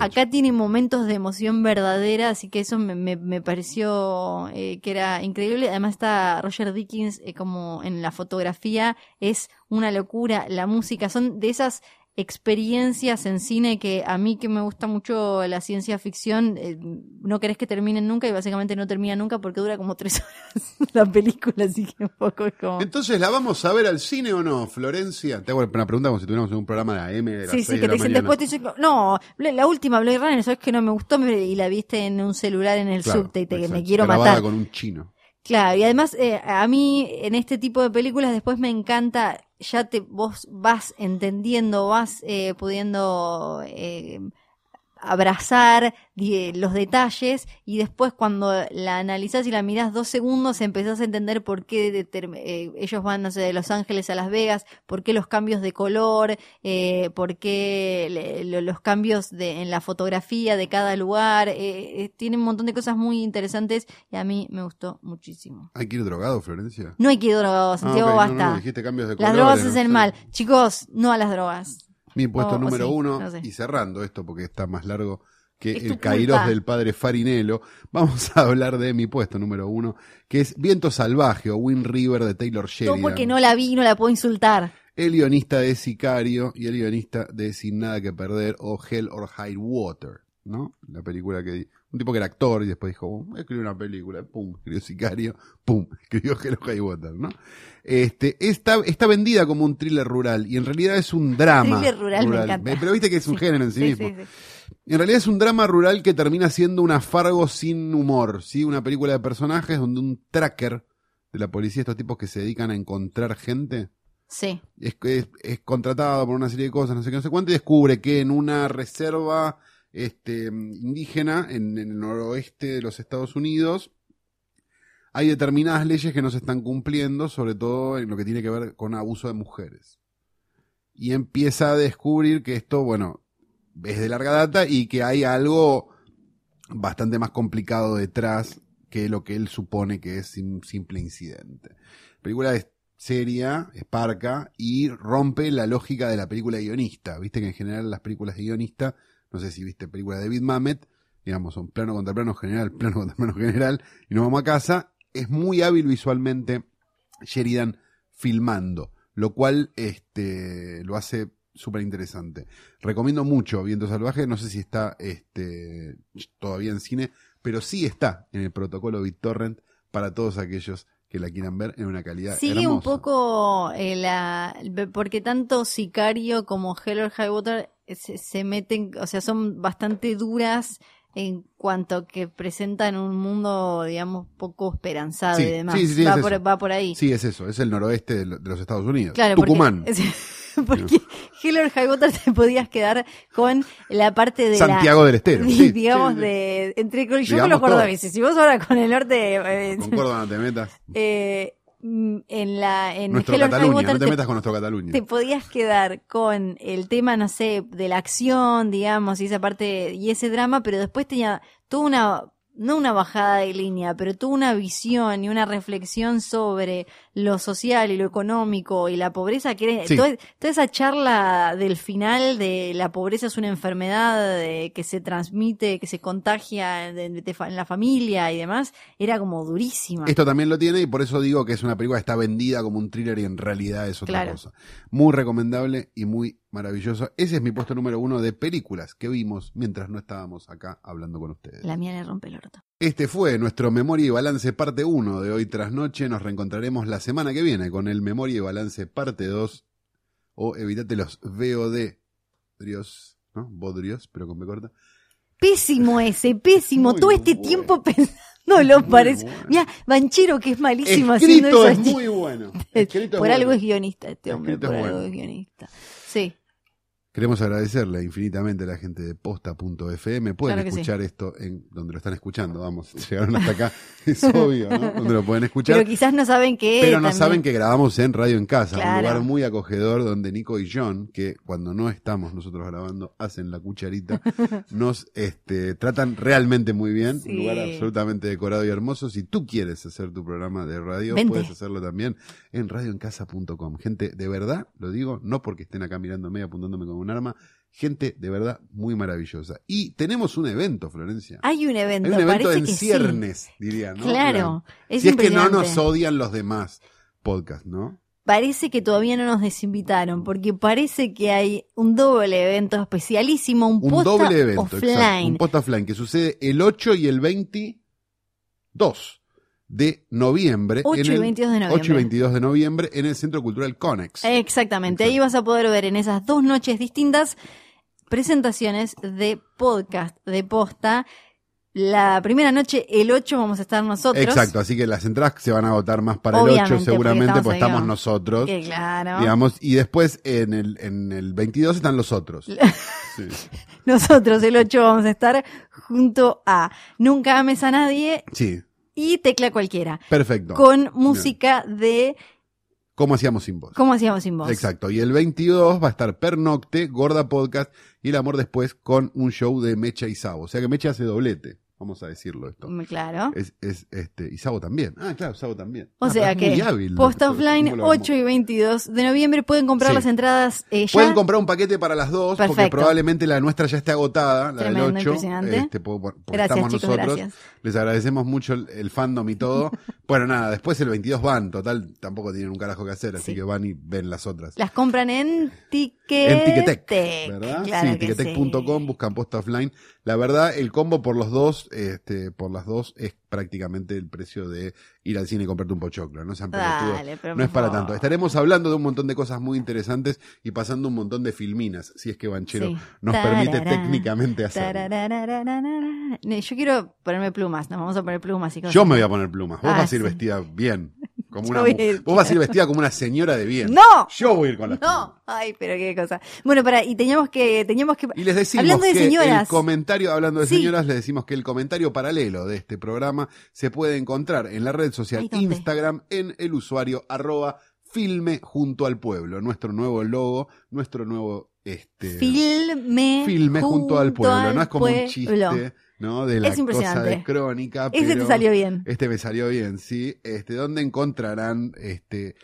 acá tiene momentos de emoción verdadera, así que eso me, me, me pareció eh, que era increíble. Además está Roger Dickens como en la fotografía, es una locura, la música, son de esas experiencias en cine que a mí que me gusta mucho la ciencia ficción, eh, no querés que terminen nunca y básicamente no termina nunca porque dura como tres horas la película, así que un poco es como... Entonces, ¿la vamos a ver al cine o no, Florencia? Te hago una pregunta como si tuviéramos un programa de AM de las Sí, sí, que la te dicen después te dicen, no, la última Blade Runner, sabes que no me gustó y la viste en un celular en el Claro, subte y te, exacto. me quiero matar. con un chino. Claro, y además eh, a mí en este tipo de películas después me encanta, ya te vos vas entendiendo, vas eh, pudiendo eh, abrazar los detalles y después cuando la analizás y la mirás dos segundos empezás a entender por qué eh, ellos van, no sé, de Los Ángeles a Las Vegas, por qué los cambios de color, eh, por qué le- lo- los cambios de, en la fotografía de cada lugar, eh, eh, tiene un montón de cosas muy interesantes y a mí me gustó muchísimo. ¿Hay que ir drogado, Florencia? No hay que ir drogados, Ah, Santiago, no, basta. no, dijiste cambios de Las colores, drogas no hacen sé. mal. Chicos, no a las drogas. Mi puesto O- o número sí, uno, no sé. y cerrando esto porque está más largo que Es el Kairos del padre Farinello, vamos a hablar de mi puesto número uno, que es Viento Salvaje o Wind River de Taylor No Sheridan. porque no la vi y no la puedo insultar. El guionista de Sicario y el guionista de Sin Nada que Perder o Hell or High Water, ¿no? La película que... Un tipo que era actor y después dijo, "Oh, escribió una película, pum, escribió Sicario, pum, escribió Hell or High Water, ¿no? Este, está, está vendida como un thriller rural y en realidad es un drama. Thriller rural me encanta. Pero viste que es un Sí, género en sí, Sí, mismo. sí. En realidad es un drama rural que termina siendo un afargo sin humor, ¿sí? Una película de personajes donde un tracker de la policía, estos tipos que se dedican a encontrar gente, Sí. es, es, es contratado por una serie de cosas, no sé qué, no sé cuánto, y descubre que en una reserva este, indígena en, el noroeste de los Estados Unidos hay determinadas leyes que no se están cumpliendo, sobre todo en lo que tiene que ver con abuso de mujeres. Y empieza a descubrir que esto, bueno, es de larga data y que hay algo bastante más complicado detrás que lo que él supone que es un simple incidente. La película es seria, es parca y rompe la lógica de la película guionista. Viste que en general las películas de guionista, no sé si viste películas de David Mamet, digamos, son plano contra plano general, plano contra plano general, y nos vamos a casa. Es muy hábil visualmente Sheridan filmando, lo cual este, lo hace súper interesante. Recomiendo mucho Viento Salvaje, no sé si está este, todavía en cine, pero sí está en el protocolo BitTorrent para todos aquellos que la quieran ver en una calidad Sigue hermosa. un poco eh, la. Porque tanto Sicario como Hell or High Water se, se meten, o sea, son bastante duras en cuanto que presentan un mundo, digamos, poco esperanzado Sí, y demás. sí, sí, sí, va, es por, va por ahí. Sí, es eso, es el noroeste de, lo- de los Estados Unidos. Claro, Tucumán. Porque, porque Hell or High Water te podías quedar con la parte de la. Santiago del Estero. sí, digamos, de. Entre, yo Digamos con los cordobeses. Si vos ahora con el norte. eh, Con Córdoba no te metas. eh, en la. En Nuestro Cataluña, Water no te te- metas con nuestro Cataluña. te podías quedar con el tema, no sé, de la acción, digamos, y esa parte, y ese drama, pero después tenía toda una, no una bajada de línea, pero tuvo una visión y una reflexión sobre lo social y lo económico y la pobreza, que era- Sí. toda, toda esa charla del final de la pobreza es una enfermedad eh, que se transmite, que se contagia de- de en la familia y demás, era como durísima. Esto también lo tiene y por eso digo que es una película que está vendida como un thriller y en realidad es otra Claro. cosa. Muy recomendable y muy maravilloso. Ese es mi puesto número uno de películas que vimos mientras no estábamos acá hablando con ustedes. La mía le rompe el orto. Este fue nuestro Memoria y Balance parte 1 de hoy tras noche. Nos reencontraremos la semana que viene con el Memoria y Balance parte 2 o evitate los VOD. Drios, ¿no? Bodrios, pero con B corta. Pésimo ese, pésimo. Muy Todo este bueno. tiempo pensándolo Muy parece. bueno. Mira, Banchero que es malísimo haciendo Escrito eso. es muy bueno. Escrito es por algo bueno. es guionista este hombre, Escrito por es algo es guionista. Sí, Queremos agradecerle infinitamente a la gente de posta.fm. Pueden Claro que sí. escuchar esto en donde lo están escuchando, vamos, llegaron hasta acá, es obvio, ¿no? Donde lo pueden escuchar. pero quizás no saben que. Pero no también- saben que grabamos en Radio en Casa, un lugar muy acogedor donde Nico y John, que cuando no estamos nosotros grabando, hacen la cucharita, nos este, tratan realmente muy bien. Sí. Un lugar absolutamente decorado y hermoso. Si tú quieres hacer tu programa de radio, Vente. puedes hacerlo también en radioencasa.com. Gente, de verdad, lo digo, no porque estén acá mirándome y apuntándome con un arma, gente de verdad muy maravillosa. Y tenemos un evento, Florencia. Hay un evento, Hay un evento en sí. ciernes, diría, ¿no? Claro, es si es que no nos odian los demás podcasts, ¿no? parece que todavía no nos desinvitaron, porque parece que hay un doble evento especialísimo, un, Un posta doble evento, offline. exacto. Un post offline que sucede el 8 y el 22 de noviembre. 8 en y el- 22 de noviembre. 8 y 22 de noviembre en el Centro Cultural Conex. Exactamente, ahí vas a poder ver en esas dos noches distintas presentaciones de podcast de posta. La primera noche, el 8, vamos a estar nosotros. Exacto, así que las entradas se van a agotar más para el Obviamente, 8 seguramente, porque pues estamos estamos ahí, nosotros. Que claro. Digamos, y después en el, en el 22 están los otros. Sí. Nosotros el 8 vamos a estar junto a Nunca ames a nadie Sí, y Tecla Cualquiera. perfecto. Con música de ¿Cómo hacíamos sin vos? ¿Cómo hacíamos sin vos? Exacto. Y el 22 va a estar Pernocte, Gorda Podcast y El Amor Después con un show de Mecha y Sabo. O sea que Mecha hace doblete. Vamos a decirlo esto. Mm, Claro. Es, es, este, y Sabo también. Ah, claro, Sabo también. O Ah, sea que hábil, Posta. Offline ¿Cómo lo armó? 8 y 22 de noviembre pueden comprar Sí. las entradas eh, ya. Pueden comprar un paquete para las dos, porque probablemente la nuestra ya esté agotada, la Tremendo, del 8. impresionante. Este, Gracias, estamos chicos, nosotros. gracias. Les agradecemos mucho el, el fandom y todo. bueno, nada, después el 22 van, total, tampoco tienen un carajo que hacer, así Sí. que van y ven las otras. Las compran en Ticketek. En Ticketek, ¿verdad? Claro sí, que ticketek.com, sí. buscan posta offline. La verdad, el combo por los dos, este, por las dos, es prácticamente el precio de ir al cine y comprarte un pochoclo, no sean. Dale, pero No es para tanto. Estaremos hablando de un montón de cosas muy interesantes y pasando un montón de filminas, si es que Banchero Sí. nos permite técnicamente hacerlo. Yo quiero ponerme plumas, nos vamos a poner plumas y cosas. Yo me voy a poner plumas. Vos Ah, vas a ir sí. vestida bien. Como una, vos vas a ir vestida como una señora de bien. ¡No! Yo voy a ir con plumas. No, ay, pero qué cosa. Bueno, para, y teníamos que, teníamos que, Y les decimos Hablando de que señoras. el comentario, hablando de Sí. señoras, les decimos que el comentario paralelo de este programa se puede encontrar en la red social. Instagram en el usuario arroba filme junto al pueblo. Nuestro nuevo logo, nuestro nuevo este filme, filme junto, al pueblo. al no es como un chiste, ¿no? De la Es cosa impresionante. de crónica. Ese te pero- salió bien. Este me salió bien, sí. Este, donde encontrarán, este,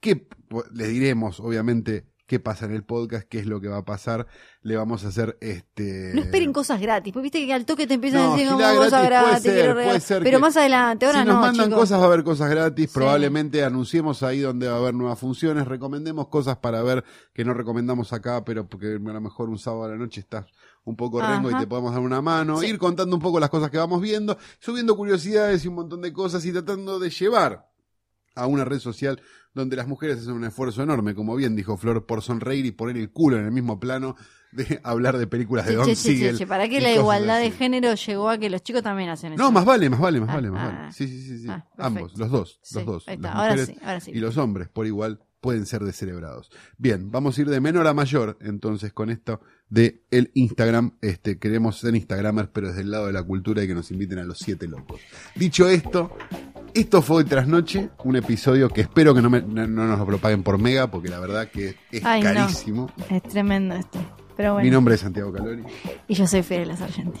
qué, les diremos, obviamente, qué pasa en el podcast, qué es lo que va a pasar. Le vamos a hacer, este. No esperen cosas gratis, porque viste que al toque te empiezan No, a decir cosas gratis puede gratis, ser, puede ser pero que- más adelante, ahora si nos no, mandan chicos. cosas va a haber cosas gratis, Sí. probablemente anunciemos ahí donde va a haber nuevas funciones, recomendemos cosas para ver que no recomendamos acá, pero porque a lo mejor un sábado a la noche estás un poco rengo y te podemos dar una mano, Sí. ir contando un poco las cosas que vamos viendo, subiendo curiosidades y un montón de cosas y tratando de llevar a una red social donde las mujeres hacen un esfuerzo enorme, como bien dijo Flor, por sonreír y poner el culo en el mismo plano de hablar de películas de Che, Don che, Siegel. che, para que y la igualdad de género llegó a que los chicos también hacen eso. No, más vale, más vale, más Ah, vale, más ah. vale. Sí, sí, sí, sí. Ah. Ambos, los dos, Sí, los dos. Las ahora mujeres ahora sí. Y los hombres, por igual, pueden ser descerebrados. Bien, vamos a ir de menor a mayor, entonces, con esto de el Instagram. Este, queremos ser Instagramers, pero desde el lado de la cultura y que nos inviten a los siete locos. Dicho esto, esto fue hoy tras noche, un episodio que espero que no, me- no, no nos lo propaguen por mega, porque la verdad que es Ay, no. carísimo. Es tremendo esto. Pero Mi nombre es Santiago Calori. Y yo soy Fidel Sargenti.